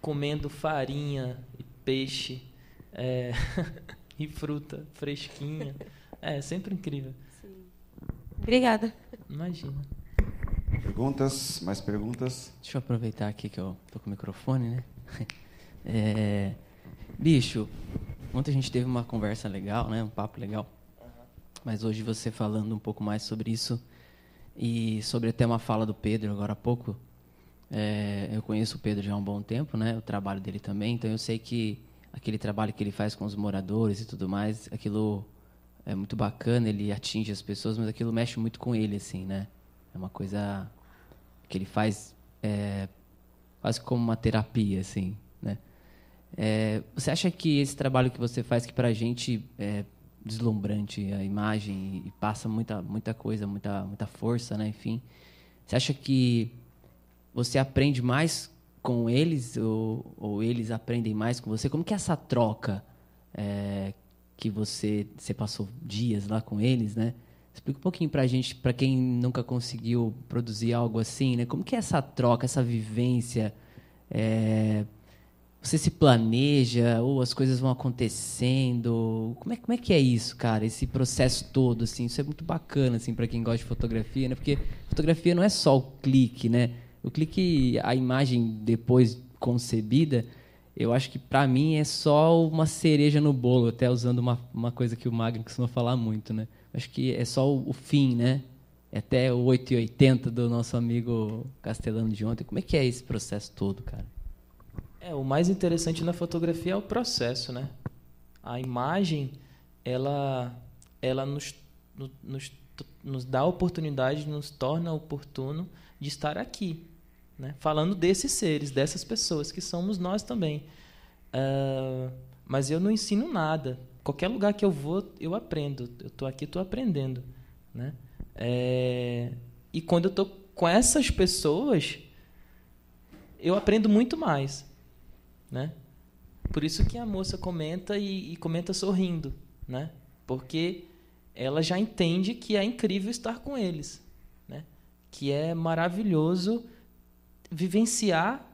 comendo farinha e peixe é, e fruta fresquinha. É sempre incrível. Sim. Obrigada. Imagina. Perguntas? Mais perguntas? Deixa eu aproveitar aqui que eu tô com o microfone, né? É, bicho, ontem a gente teve uma conversa legal, né? Um papo legal. Mas hoje você falando um pouco mais sobre isso e sobre até uma fala do Pedro agora há pouco. É, eu conheço o Pedro já há um bom tempo, né? O trabalho dele também, então eu sei que aquele trabalho que ele faz com os moradores e tudo mais, aquilo é muito bacana, ele atinge as pessoas, mas aquilo mexe muito com ele, assim, né? É uma coisa que ele faz é, quase como uma terapia, assim, né? É, você acha que esse trabalho que você faz, que para a gente é deslumbrante, a imagem, e passa muita, muita coisa, muita, muita força, né? Enfim, você acha que você aprende mais com eles ou, ou eles aprendem mais com você? Como que é essa troca é, que você, você passou dias lá com eles, né? Explica um pouquinho para a gente, para quem nunca conseguiu produzir algo assim, né? Como que é essa troca, essa vivência? É, você se planeja ou as coisas vão acontecendo? Como é, como é que é isso, cara? Esse processo todo, assim, isso é muito bacana, assim, para quem gosta de fotografia, né? Porque fotografia não é só o clique, né? O clique, a imagem depois concebida, eu acho que para mim é só uma cereja no bolo, até usando uma, uma coisa que o Magno costuma falar muito, né? Acho que é só o, o fim, né? É até o 880 do nosso amigo Castelano de ontem. Como é que é esse processo todo, cara? É, o mais interessante na fotografia é o processo, né? A imagem, ela, ela nos, nos, nos dá a oportunidade, nos torna oportuno de estar aqui, né? Falando desses seres, dessas pessoas que somos nós também. Uh, mas eu não ensino nada qualquer lugar que eu vou, eu aprendo. Eu estou aqui, estou aprendendo. Né? É, e quando eu estou com essas pessoas, eu aprendo muito mais. Né? Por isso que a moça comenta e, e comenta sorrindo. Né? Porque ela já entende que é incrível estar com eles. Né? Que é maravilhoso vivenciar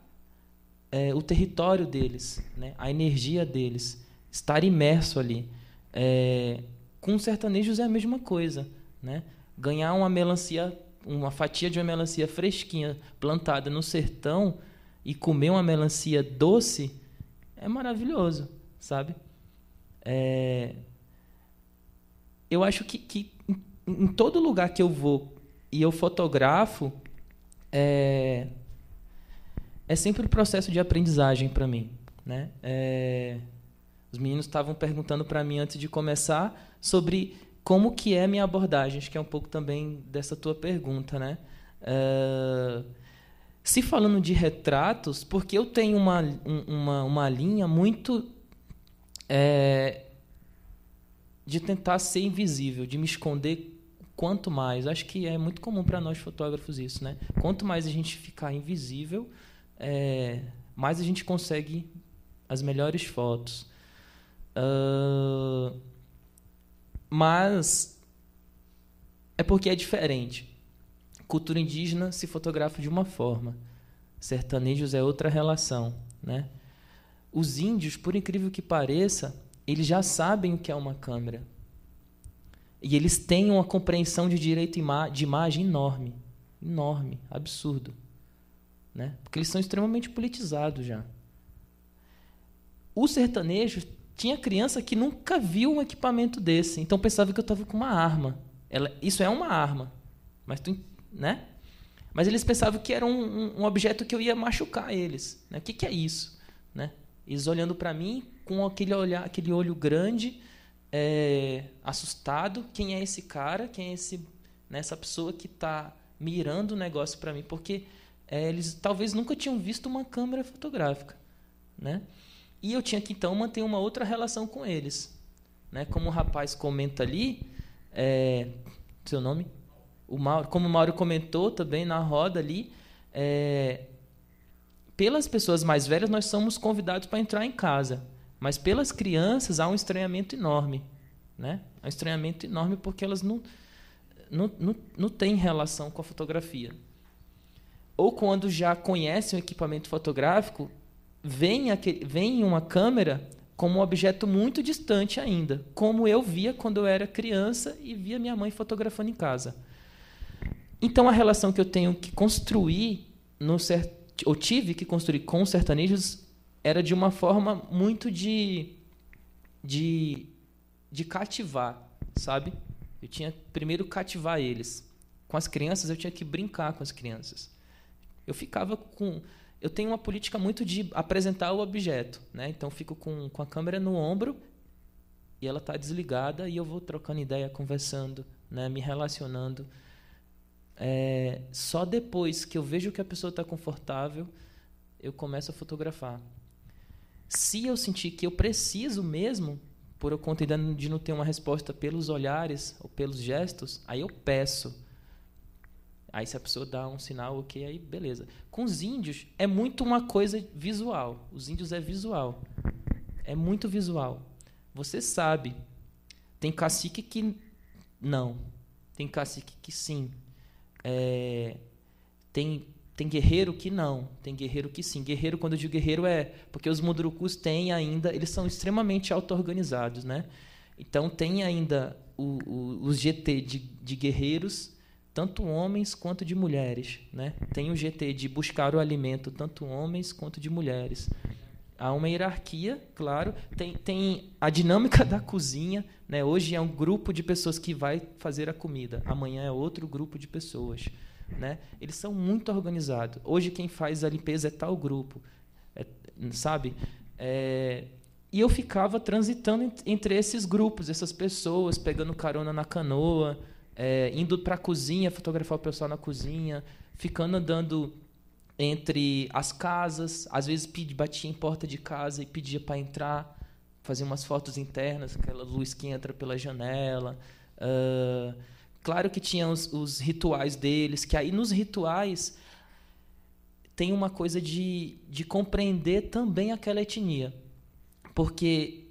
é, o território deles, né? a energia deles estar imerso ali. É, com sertanejos é a mesma coisa, né? Ganhar uma melancia, uma fatia de uma melancia fresquinha plantada no sertão e comer uma melancia doce é maravilhoso, sabe? É, eu acho que, que em, todo lugar que eu vou e eu fotografo é, é sempre um processo de aprendizagem para mim, né? É, os meninos estavam perguntando para mim antes de começar sobre como que é minha abordagem, acho que é um pouco também dessa tua pergunta, né? Uh, Se falando de retratos, porque eu tenho uma, uma, uma linha muito é, de tentar ser invisível, de me esconder quanto mais. Acho que é muito comum para nós fotógrafos isso, né? Quanto mais a gente ficar invisível, é, mais a gente consegue as melhores fotos. Uh, mas é porque é diferente. Cultura indígena se fotografa de uma forma, sertanejos é outra relação, né? Os índios, por incrível que pareça, eles já sabem o que é uma câmera. E eles têm uma compreensão de direito de imagem enorme, enorme, absurdo, né? Porque eles são extremamente politizados já. O sertanejo tinha criança que nunca viu um equipamento desse, então pensava que eu estava com uma arma. Ela, isso é uma arma, mas tu né? Mas eles pensavam que era um, um objeto que eu ia machucar eles. Né? O que, que é isso? Né? Eles olhando para mim com aquele olhar, aquele olho grande, é, assustado. Quem é esse cara? Quem é esse, né, essa pessoa que está mirando o negócio para mim? Porque é, eles talvez nunca tinham visto uma câmera fotográfica, né? E eu tinha que então manter uma outra relação com eles, né? Como o rapaz comenta ali, é, seu nome? O Mauro, como o Mauro comentou também na roda ali, é, pelas pessoas mais velhas nós somos convidados para entrar em casa, mas pelas crianças há um estranhamento enorme, né? Há um estranhamento enorme porque elas não, não, não, não têm relação com a fotografia. Ou quando já conhecem o equipamento fotográfico, vem, aquele, vem uma câmera como um objeto muito distante ainda, como eu via quando eu era criança e via minha mãe fotografando em casa. Então a relação que eu tenho que construir no ou tive que construir com os sertanejos era de uma forma muito de de de cativar, sabe? Eu tinha primeiro cativar eles. Com as crianças eu tinha que brincar com as crianças. Eu ficava com eu tenho uma política muito de apresentar o objeto, né? Então eu fico com, com a câmera no ombro e ela está desligada e eu vou trocando ideia, conversando, né? Me relacionando é, só depois que eu vejo que a pessoa está confortável, eu começo a fotografar. Se eu sentir que eu preciso mesmo, por conta de não ter uma resposta pelos olhares ou pelos gestos, aí eu peço. Aí se a pessoa dá um sinal, ok, aí beleza. Com os índios é muito uma coisa visual. Os índios é visual. É muito visual. Você sabe. Tem cacique que não. Tem cacique que sim. É, tem, tem guerreiro que não, tem guerreiro que sim. Guerreiro, quando eu digo guerreiro, é porque os mundurucus têm ainda, eles são extremamente auto-organizados, né? Então, tem ainda o, os GT de, de guerreiros, tanto homens quanto de mulheres. Né? Tem o GT de buscar o alimento, tanto homens quanto de mulheres. Há uma hierarquia, claro. Tem, tem a dinâmica da cozinha. Né? Hoje é um grupo de pessoas que vai fazer a comida. Amanhã é outro grupo de pessoas. Né? Eles são muito organizados. Hoje quem faz a limpeza é tal grupo. É, sabe? É, e eu ficava transitando entre esses grupos, essas pessoas, pegando carona na canoa, é, indo para a cozinha, fotografar o pessoal na cozinha, ficando andando entre as casas, às vezes pedia, batia em porta de casa e pedia para entrar, fazer umas fotos internas, aquela luz que entra pela janela. Uh, claro que tinha os, os, rituais deles, que aí nos rituais tem uma coisa de, de compreender também aquela etnia. Porque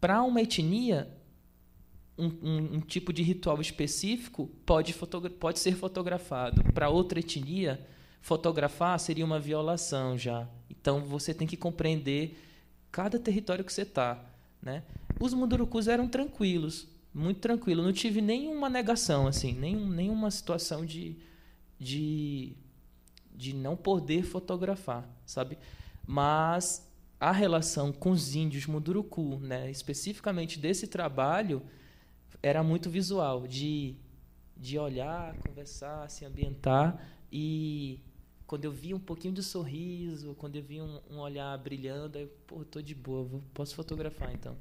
para uma etnia, um, um, um, tipo de ritual específico pode, pode ser fotografado. Para outra etnia, fotografar seria uma violação já. Então você tem que compreender cada território que você está. Né? Os mundurucus eram tranquilos, muito tranquilos. Não tive nenhuma negação, assim, nenhum, nenhuma situação de, de, de não poder fotografar, sabe? Mas a relação com os índios munduruku, né, especificamente desse trabalho, era muito visual, de, de olhar, conversar, se ambientar. E quando eu via um pouquinho de sorriso, quando eu via um, um olhar brilhando, eu, pô, tô de boa, vou, posso fotografar então.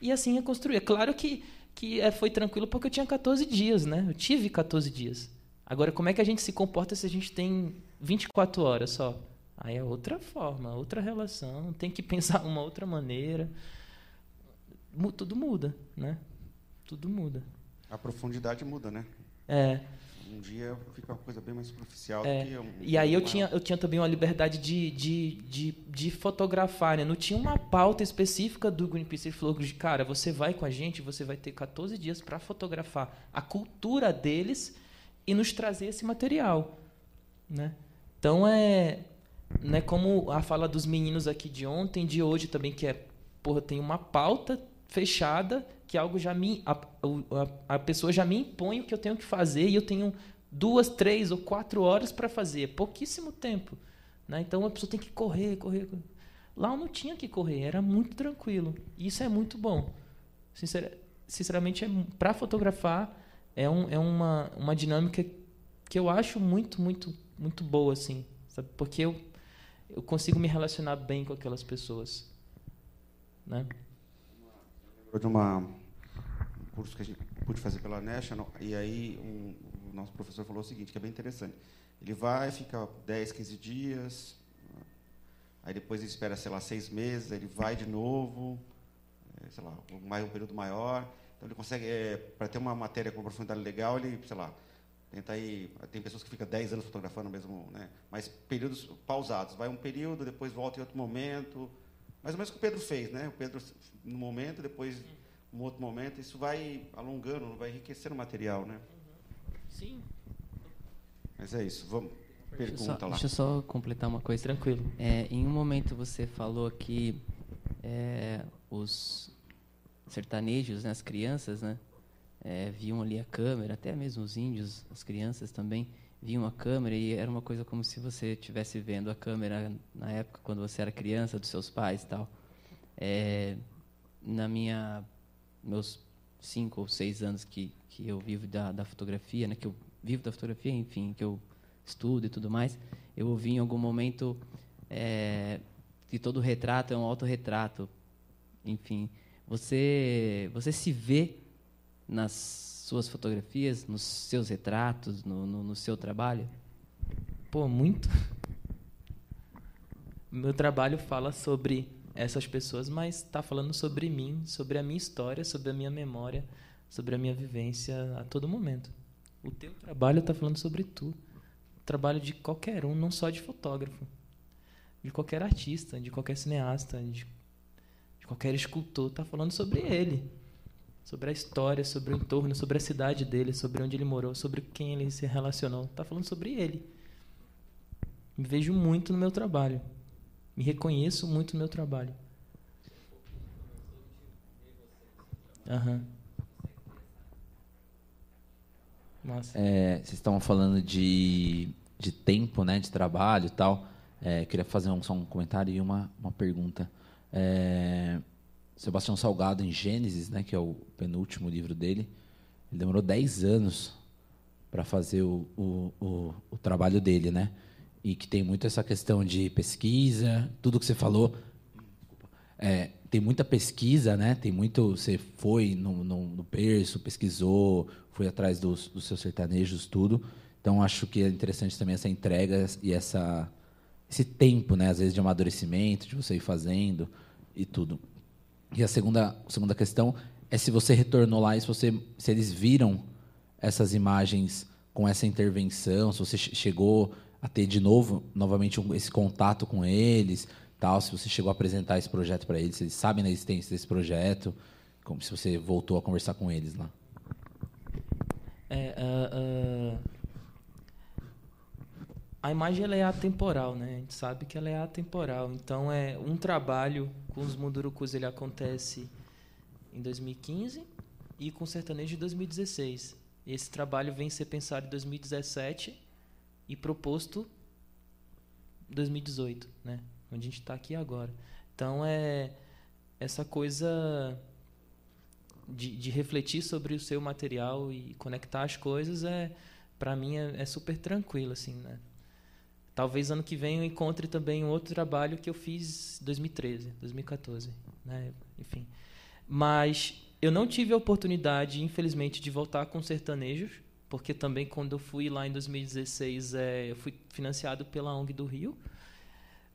E assim eu construí. É claro que, que é, foi tranquilo porque eu tinha 14 dias, né? Eu tive 14 dias. Agora, como é que a gente se comporta se a gente tem 24 horas só? Aí é outra forma, outra relação, tem que pensar uma outra maneira. Tudo muda, né? Tudo muda. A profundidade muda, né? É. Um dia fica uma coisa bem mais superficial é. do que um, E aí eu tinha, eu tinha também uma liberdade de, de, de, de fotografar, né? Não tinha uma pauta específica do Greenpeace. Ele falou, cara, você vai com a gente, você vai ter 14 dias para fotografar a cultura deles e nos trazer esse material, né? Então é, né, como a fala dos meninos aqui de ontem, de hoje também que é, porra, tem uma pauta fechada que algo já me a, a, a, pessoa já me impõe o que eu tenho que fazer e eu tenho duas, três ou quatro horas para fazer, é pouquíssimo tempo, né? Então a pessoa tem que correr, correr, correr. Lá eu não tinha que correr, era muito tranquilo. E isso é muito bom. Sincer, sinceramente, é, para fotografar é, um, é uma, uma dinâmica que eu acho muito, muito, muito boa, assim, sabe? Porque eu, eu consigo me relacionar bem com aquelas pessoas, né? De uma, um curso que a gente pude fazer pela National, e aí um, o nosso professor falou o seguinte, que é bem interessante. Ele vai, fica 10, 15 dias, aí depois ele espera, sei lá, seis meses, ele vai de novo, é, sei lá, um, um período maior. Então ele consegue, é, para ter uma matéria com profundidade legal, ele, sei lá, tenta aí, tem pessoas que ficam 10 anos fotografando mesmo, né? Mas períodos pausados, vai um período, depois volta em outro momento, mais ou menos o que o Pedro fez, né? O Pedro no momento, depois um outro momento, isso vai alongando, vai enriquecendo o material, né? Sim. Mas é isso, vamos. Pergunta deixa só, lá. Deixa eu só completar uma coisa. Tranquilo. É, em um momento você falou que é, os sertanejos, né, as crianças, né, é, viam ali a câmera, até mesmo os índios, as crianças também, vinha uma câmera e era uma coisa como se você estivesse vendo a câmera na época quando você era criança dos seus pais e tal. É, na minha meus cinco ou seis anos que que eu vivo da, da fotografia, né, que eu vivo da fotografia, enfim, que eu estudo e tudo mais, eu ouvi em algum momento é, que todo retrato é um autorretrato. Enfim, você você se vê nas suas fotografias, nos seus retratos, no, no, no seu trabalho? Pô, muito. Meu trabalho fala sobre essas pessoas, mas está falando sobre mim, sobre a minha história, sobre a minha memória, sobre a minha vivência a todo momento. O teu trabalho está falando sobre tu. O trabalho de qualquer um, não só de fotógrafo. De qualquer artista, de qualquer cineasta, de, de qualquer escultor, está falando sobre ele sobre a história, sobre o entorno, sobre a cidade dele, sobre onde ele morou, sobre quem ele se relacionou. Está falando sobre ele. Me vejo muito no meu trabalho. Me reconheço muito no meu trabalho. Uhum. Nossa. É, vocês estavam falando de, de tempo, né, de trabalho e tal. É, queria fazer um, só um comentário e uma, uma pergunta. É, Sebastião Salgado em Gênesis, né, que é o penúltimo livro dele, ele demorou 10 anos para fazer o, o, o, o, trabalho dele, né? E que tem muito essa questão de pesquisa, tudo que você falou. É, tem muita pesquisa, né? Tem muito. Você foi no, no, no berço, pesquisou, foi atrás dos, dos seus sertanejos, tudo. Então acho que é interessante também essa entrega e essa esse tempo, né? Às vezes de amadurecimento, de você ir fazendo e tudo. E a segunda, segunda questão é se você retornou lá e se, você, se eles viram essas imagens com essa intervenção, se você chegou a ter de novo, novamente, um, esse contato com eles, tal, se você chegou a apresentar esse projeto para eles, se eles sabem da existência desse projeto, como se você voltou a conversar com eles lá. É, uh, uh, a imagem ela é atemporal, né? A gente sabe que ela é atemporal. Então é um trabalho com os mundurucus ele acontece em 2015 e com o sertanejo em 2016. Esse trabalho vem ser pensado em 2017 e proposto em 2018, né? Onde a gente está aqui agora. Então é essa coisa de, de, refletir sobre o seu material e conectar as coisas é para mim é, é super tranquilo assim, né? Talvez ano que vem eu encontre também um outro trabalho que eu fiz em 2013, 2014, né? Enfim. Mas eu não tive a oportunidade, infelizmente, de voltar com sertanejos, porque também quando eu fui lá em 2016, é, eu fui financiado pela ONG do Rio.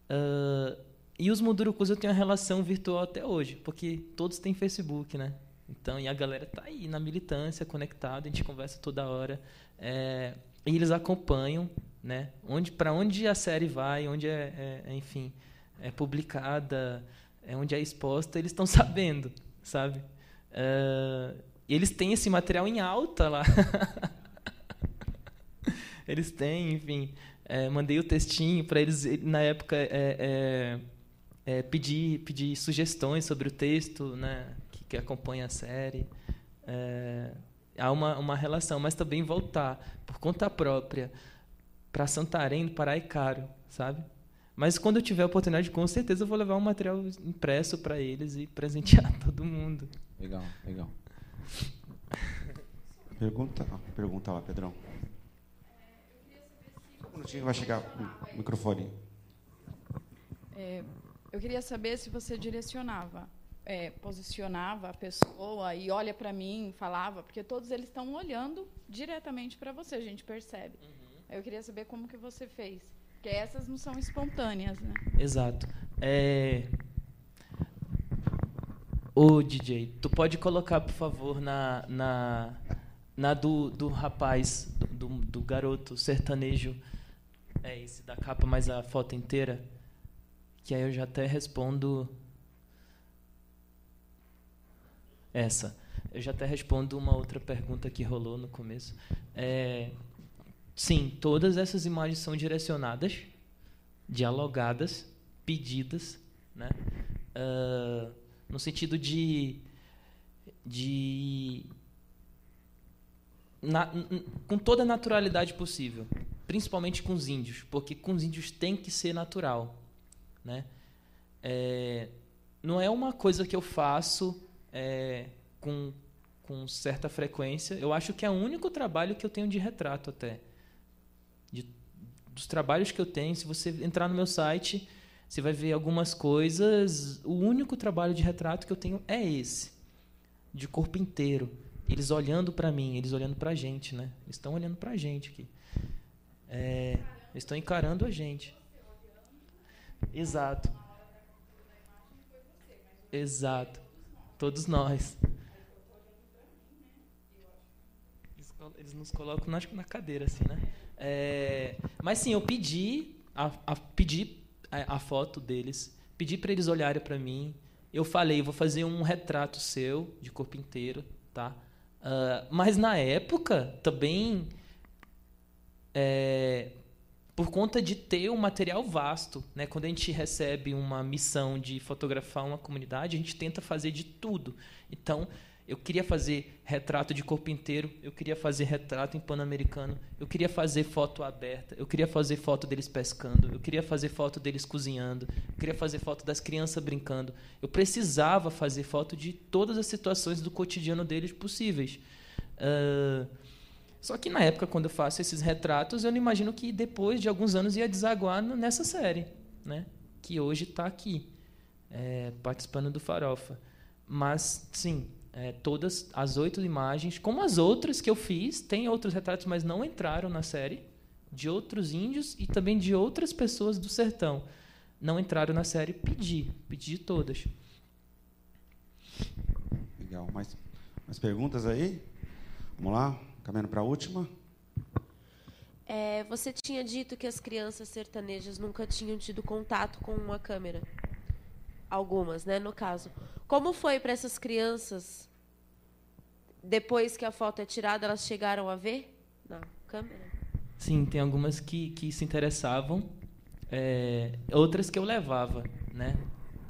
Uh, e os Mundurucus eu tenho uma relação virtual até hoje, porque todos têm Facebook, né? Então, e a galera tá aí na militância, conectada, a gente conversa toda hora. É, e eles acompanham, né? Onde, para onde a série vai, onde é, é, enfim, é publicada, é onde é exposta, eles estão sabendo, sabe? Uh, eles têm esse material em alta lá. eles têm, enfim. É, mandei o textinho para eles, na época, é, é, é, pedir, pedir sugestões sobre o texto né, que, que acompanha a série. É, há uma, uma relação, mas também voltar por conta própria para Santarém, Pará é caro, sabe? Mas quando eu tiver a oportunidade, com certeza eu vou levar um material impresso para eles e presentear todo mundo. Legal, legal. Pergunta, pergunta lá, Pedrão. Um minutinho vai chegar o microfone. É, eu queria saber se você direcionava, é, posicionava a pessoa e olha para mim, falava, porque todos eles estão olhando diretamente para você, a gente percebe. Uhum. Eu queria saber como que você fez, porque essas não são espontâneas, né? Exato. É... Ô, DJ, tu pode colocar, por favor, na, na, na do, do rapaz, do, do garoto sertanejo, é esse da capa, mas a foto inteira, que aí eu já até respondo essa. Eu já até respondo uma outra pergunta que rolou no começo. É, sim, todas essas imagens são direcionadas, dialogadas, pedidas, né? Uh, no sentido de, de na, com toda a naturalidade possível, principalmente com os índios, porque com os índios tem que ser natural, né? É, não é uma coisa que eu faço é, com, com certa frequência. Eu acho que é o único trabalho que eu tenho de retrato até. Dos trabalhos que eu tenho, se você entrar no meu site, você vai ver algumas coisas. O único trabalho de retrato que eu tenho é esse, de corpo inteiro. Eles olhando para mim, eles olhando para a gente, né? Eles estão olhando para a gente aqui. É, eles estão encarando a gente. Exato. Exato. Todos nós. Eles nos colocam na cadeira, assim, né? É, mas sim, eu pedi a, a pedi a, a foto deles, pedi para eles olharem para mim. Eu falei, vou fazer um retrato seu de corpo inteiro, tá? Uh, mas na época também, é, por conta de ter um material vasto, né? Quando a gente recebe uma missão de fotografar uma comunidade, a gente tenta fazer de tudo. Então eu queria fazer retrato de corpo inteiro, eu queria fazer retrato em pan-americano, eu queria fazer foto aberta, eu queria fazer foto deles pescando, eu queria fazer foto deles cozinhando, eu queria fazer foto das crianças brincando. Eu precisava fazer foto de todas as situações do cotidiano deles possíveis. Uh, só que na época, quando eu faço esses retratos, eu não imagino que depois de alguns anos ia desaguar nessa série, né? que hoje está aqui, é, participando do Farofa. Mas, sim, é, todas as oito imagens, como as outras que eu fiz, tem outros retratos, mas não entraram na série, de outros índios e também de outras pessoas do sertão. Não entraram na série, pedi, pedi todas. Legal. Mais, mais perguntas aí? Vamos lá, caminhando para a última. É, você tinha dito que as crianças sertanejas nunca tinham tido contato com uma câmera. Algumas, né, no caso. Como foi para essas crianças, depois que a foto é tirada, elas chegaram a ver na câmera? Sim, tem algumas que, que se interessavam, é, outras que eu levava, né?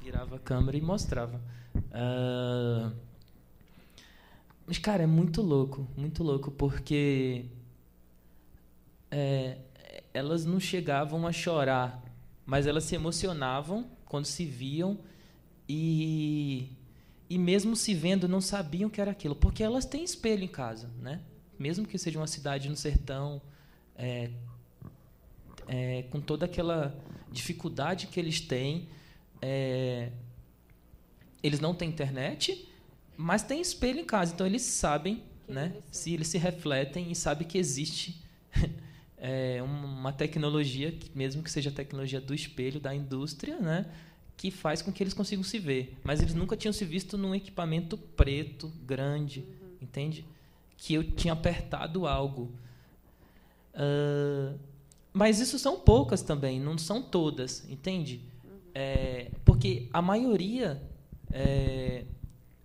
Virava a câmera e mostrava. Uh, mas, cara, é muito louco, muito louco, porque é, elas não chegavam a chorar, mas elas se emocionavam quando se viam e, e mesmo se vendo, não sabiam que era aquilo, porque elas têm espelho em casa, né? Mesmo que seja uma cidade no sertão, é, é, com toda aquela dificuldade que eles têm, é, eles não têm internet, mas têm espelho em casa, então eles sabem né? Se eles se refletem e sabem que existe é, uma tecnologia, mesmo que seja a tecnologia do espelho da indústria, né? Que faz com que eles consigam se ver. Mas eles nunca tinham se visto num equipamento preto, grande, uhum. entende? Que eu tinha apertado algo. Uh, mas isso são poucas também, não são todas, entende? Uhum. É, porque a maioria é,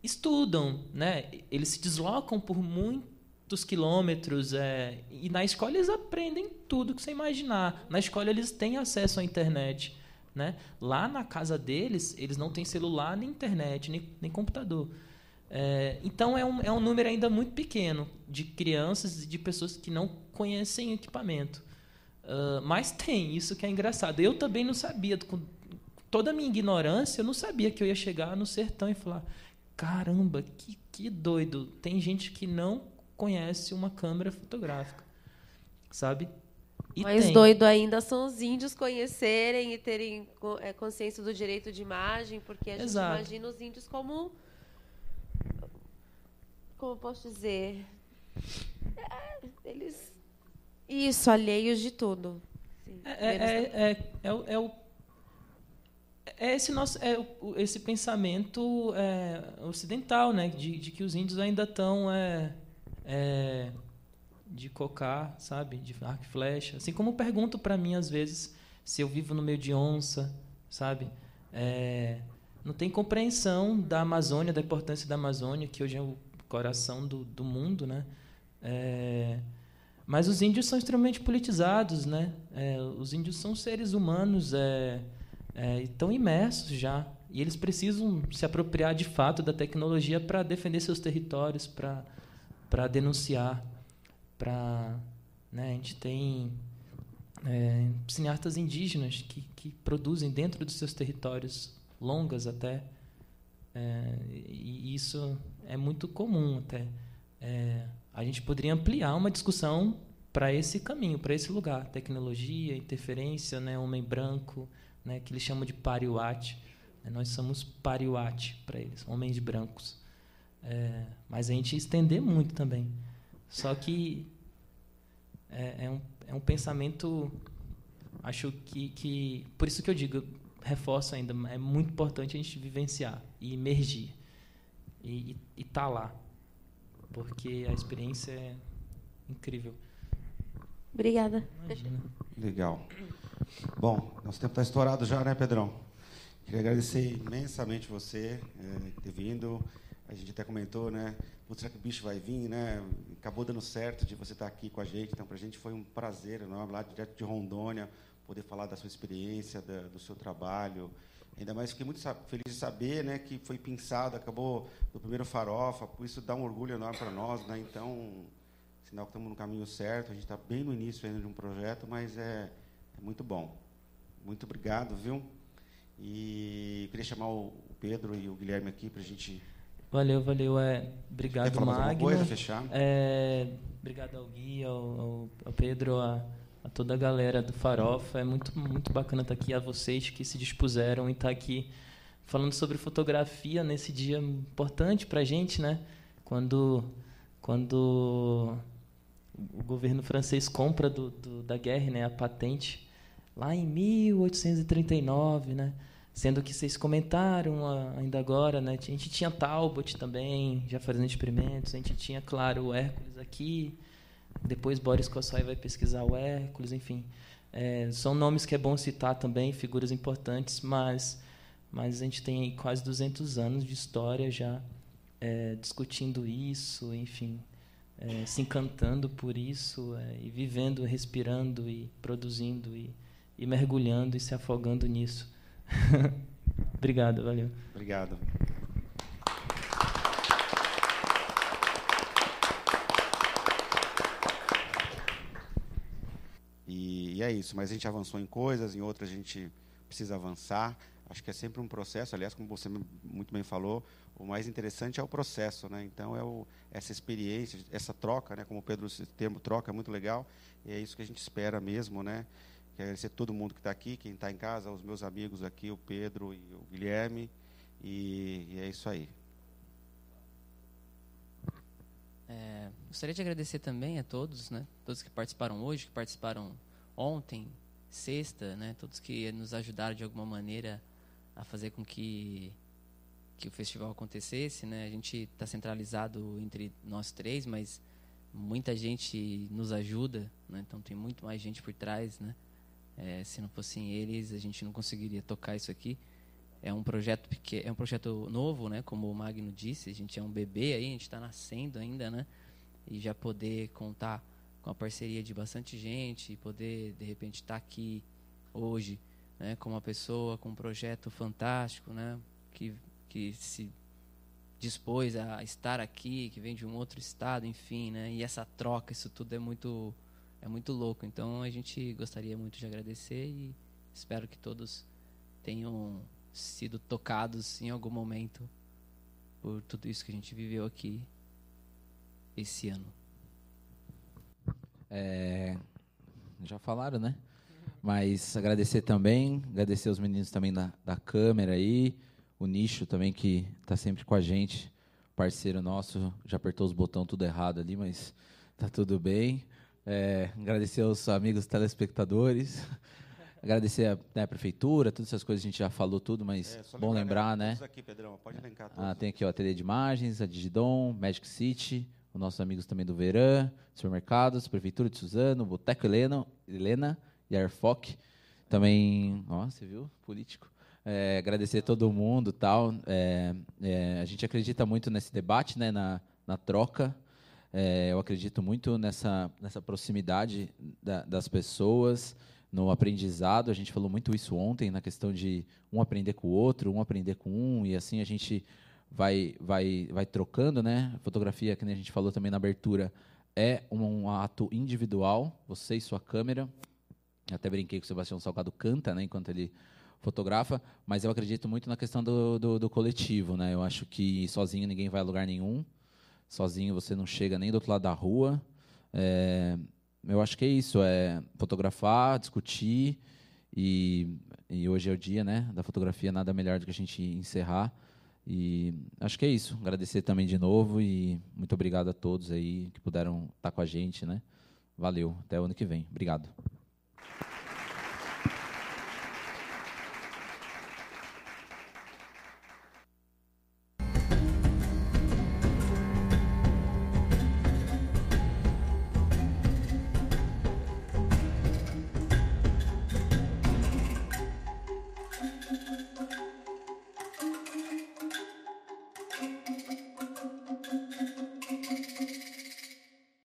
estudam, né? Eles se deslocam por muitos quilômetros é, e na escola eles aprendem tudo que você imaginar. Na escola eles têm acesso à internet, né? Lá na casa deles eles não têm celular nem internet nem, nem computador. É, então é um, é um número ainda muito pequeno de crianças e de pessoas que não conhecem equipamento. Uh, mas tem, isso que é engraçado. Eu também não sabia, com toda a minha ignorância, eu não sabia que eu ia chegar no sertão e falar: caramba, que, que doido. Tem gente que não conhece uma câmera fotográfica, sabe? E Mais tem. doido ainda são os índios conhecerem e terem é, consciência do direito de imagem, porque a gente Exato. imagina os índios como. Como eu posso dizer? É, eles. Isso, alheios de tudo. Sim, é, é, é, é, é, o, é o é esse nosso é esse pensamento é, ocidental, né, de, de, que os índios ainda estão é, é, de cocar, sabe, de arco e flecha. Assim como pergunto para mim às vezes se eu vivo no meio de onça, sabe? É, não tem compreensão da Amazônia, da importância da Amazônia, que hoje é o coração do, do mundo, né? É, mas os índios são extremamente politizados, né? É, os índios são seres humanos. É, é, estão imersos já. E eles precisam se apropriar de fato da tecnologia para defender seus territórios, para denunciar. Pra, né, a gente tem é, cineastas indígenas que, que produzem dentro dos seus territórios, longas até. É, e isso é muito comum até. É, a gente poderia ampliar uma discussão para esse caminho, para esse lugar. Tecnologia, interferência, né, homem branco, né, que eles chamam de pariuate. Né, nós somos pariuate para eles, homens brancos. É, mas a gente estender muito também. Só que é, é, um, é um pensamento, acho que, que. Por isso que eu digo, reforço ainda, é muito importante a gente vivenciar e emergir. E estar tá lá. Porque a experiência é incrível. Obrigada. Imagina. Legal. Bom, nosso tempo está estourado já, né, Pedrão? Queria agradecer imensamente você é, ter vindo. A gente até comentou, né? Será que o bicho vai vir, né? Acabou dando certo de você estar aqui com a gente. Então, para a gente foi um prazer, não? lá direto de Rondônia, poder falar da sua experiência, da, do seu trabalho. Ainda mais fiquei muito feliz de saber, né, que foi pensado, acabou no primeiro farofa. Por isso dá um orgulho enorme para nós, né? Então, sinal que estamos no caminho certo. A gente está bem no início ainda de um projeto, mas é é muito bom. Muito obrigado, viu? E queria chamar o Pedro e o Guilherme aqui para a gente. Valeu, valeu. É, obrigado, Quer falar Magno. coisa, fechar? É, obrigado ao Gui, ao, ao Pedro, a, a, toda a galera do Farofa. É muito, muito bacana estar aqui. A vocês que se dispuseram e estar aqui falando sobre fotografia nesse dia importante para a gente, né? Quando, quando o governo francês compra do, do, da guerra né, a patente lá em 1839, né? Sendo que vocês comentaram ainda agora, né? A gente tinha Talbot também, já fazendo experimentos. A gente tinha, claro, o Hércules aqui. Depois Boris Kossai vai pesquisar o Hércules, enfim. É, são nomes que é bom citar também, figuras importantes, mas, mas a gente tem quase 200 anos de história já é, discutindo isso, enfim, é, se encantando por isso é, e vivendo, respirando e produzindo e e mergulhando e se afogando nisso. Obrigado, valeu. Obrigado. E, e, é isso, mas a gente avançou em coisas, em outras a gente precisa avançar. Acho que é sempre um processo, aliás, como você muito bem falou, o mais interessante é o processo, né? Então é o, essa experiência, essa troca, né? Como o Pedro esse termo troca é muito legal, e é isso que a gente espera mesmo, né? Quero agradecer todo mundo que está aqui, quem está em casa, os meus amigos aqui, o Pedro e o Guilherme. E, e é isso aí. É, gostaria de agradecer também a todos, né? Todos que participaram hoje, que participaram ontem, sexta, né? Todos que nos ajudaram de alguma maneira a fazer com que que o festival acontecesse, né? A gente está centralizado entre nós três, mas muita gente nos ajuda, né? Então tem muito mais gente por trás, né? É, se não fossem eles, a gente não conseguiria tocar isso aqui. É um projeto que é um projeto novo, né? Como o Magno disse, a gente é um bebê aí, a gente está nascendo ainda, né? E já poder contar com a parceria de bastante gente e poder de repente estar tá aqui hoje, né? Com uma pessoa com um projeto fantástico, né? Que que se dispôs a estar aqui, que vem de um outro estado, enfim, né? E essa troca, isso tudo é muito é muito louco. Então a gente gostaria muito de agradecer e espero que todos tenham sido tocados em algum momento por tudo isso que a gente viveu aqui esse ano. É, já falaram, né? Mas agradecer também, agradecer os meninos também da, da câmera aí, o Nicho também que está sempre com a gente, parceiro nosso, já apertou os botões tudo errado ali, mas tá tudo bem. É, agradecer aos amigos telespectadores, agradecer a, né, a, prefeitura, todas essas coisas a gente já falou tudo, mas é, bom lembrar, né? Aqui, Pedrão, pode elencar Ah, tem aqui ó, a TD de Imagens, a Digidom, Magic City, os nossos amigos também do Verã, supermercados, prefeitura de Suzano, Boteco Helena, Helena e Airfoc. Também, ó, você viu? Político. É, agradecer a todo mundo tal. É, é, a gente acredita muito nesse debate, né, na, na troca. É, eu acredito muito nessa, nessa proximidade da, das pessoas, no aprendizado. A gente falou muito isso ontem, na questão de um aprender com o outro, um aprender com um, e assim a gente vai, vai, vai trocando. Né? A fotografia, que a gente falou também na abertura, é um, um ato individual, você e sua câmera. Até brinquei que o Sebastião Salgado canta, né, enquanto ele fotografa, mas eu acredito muito na questão do, do, do, coletivo, né? Eu acho que sozinho ninguém vai a lugar nenhum, sozinho você não chega nem do outro lado da rua. É, eu acho que é isso, é fotografar, discutir e, e hoje é o dia, né? Da fotografia nada melhor do que a gente encerrar. E acho que é isso. Agradecer também de novo e muito obrigado a todos aí que puderam estar com a gente, né? Valeu. Até o ano que vem. Obrigado.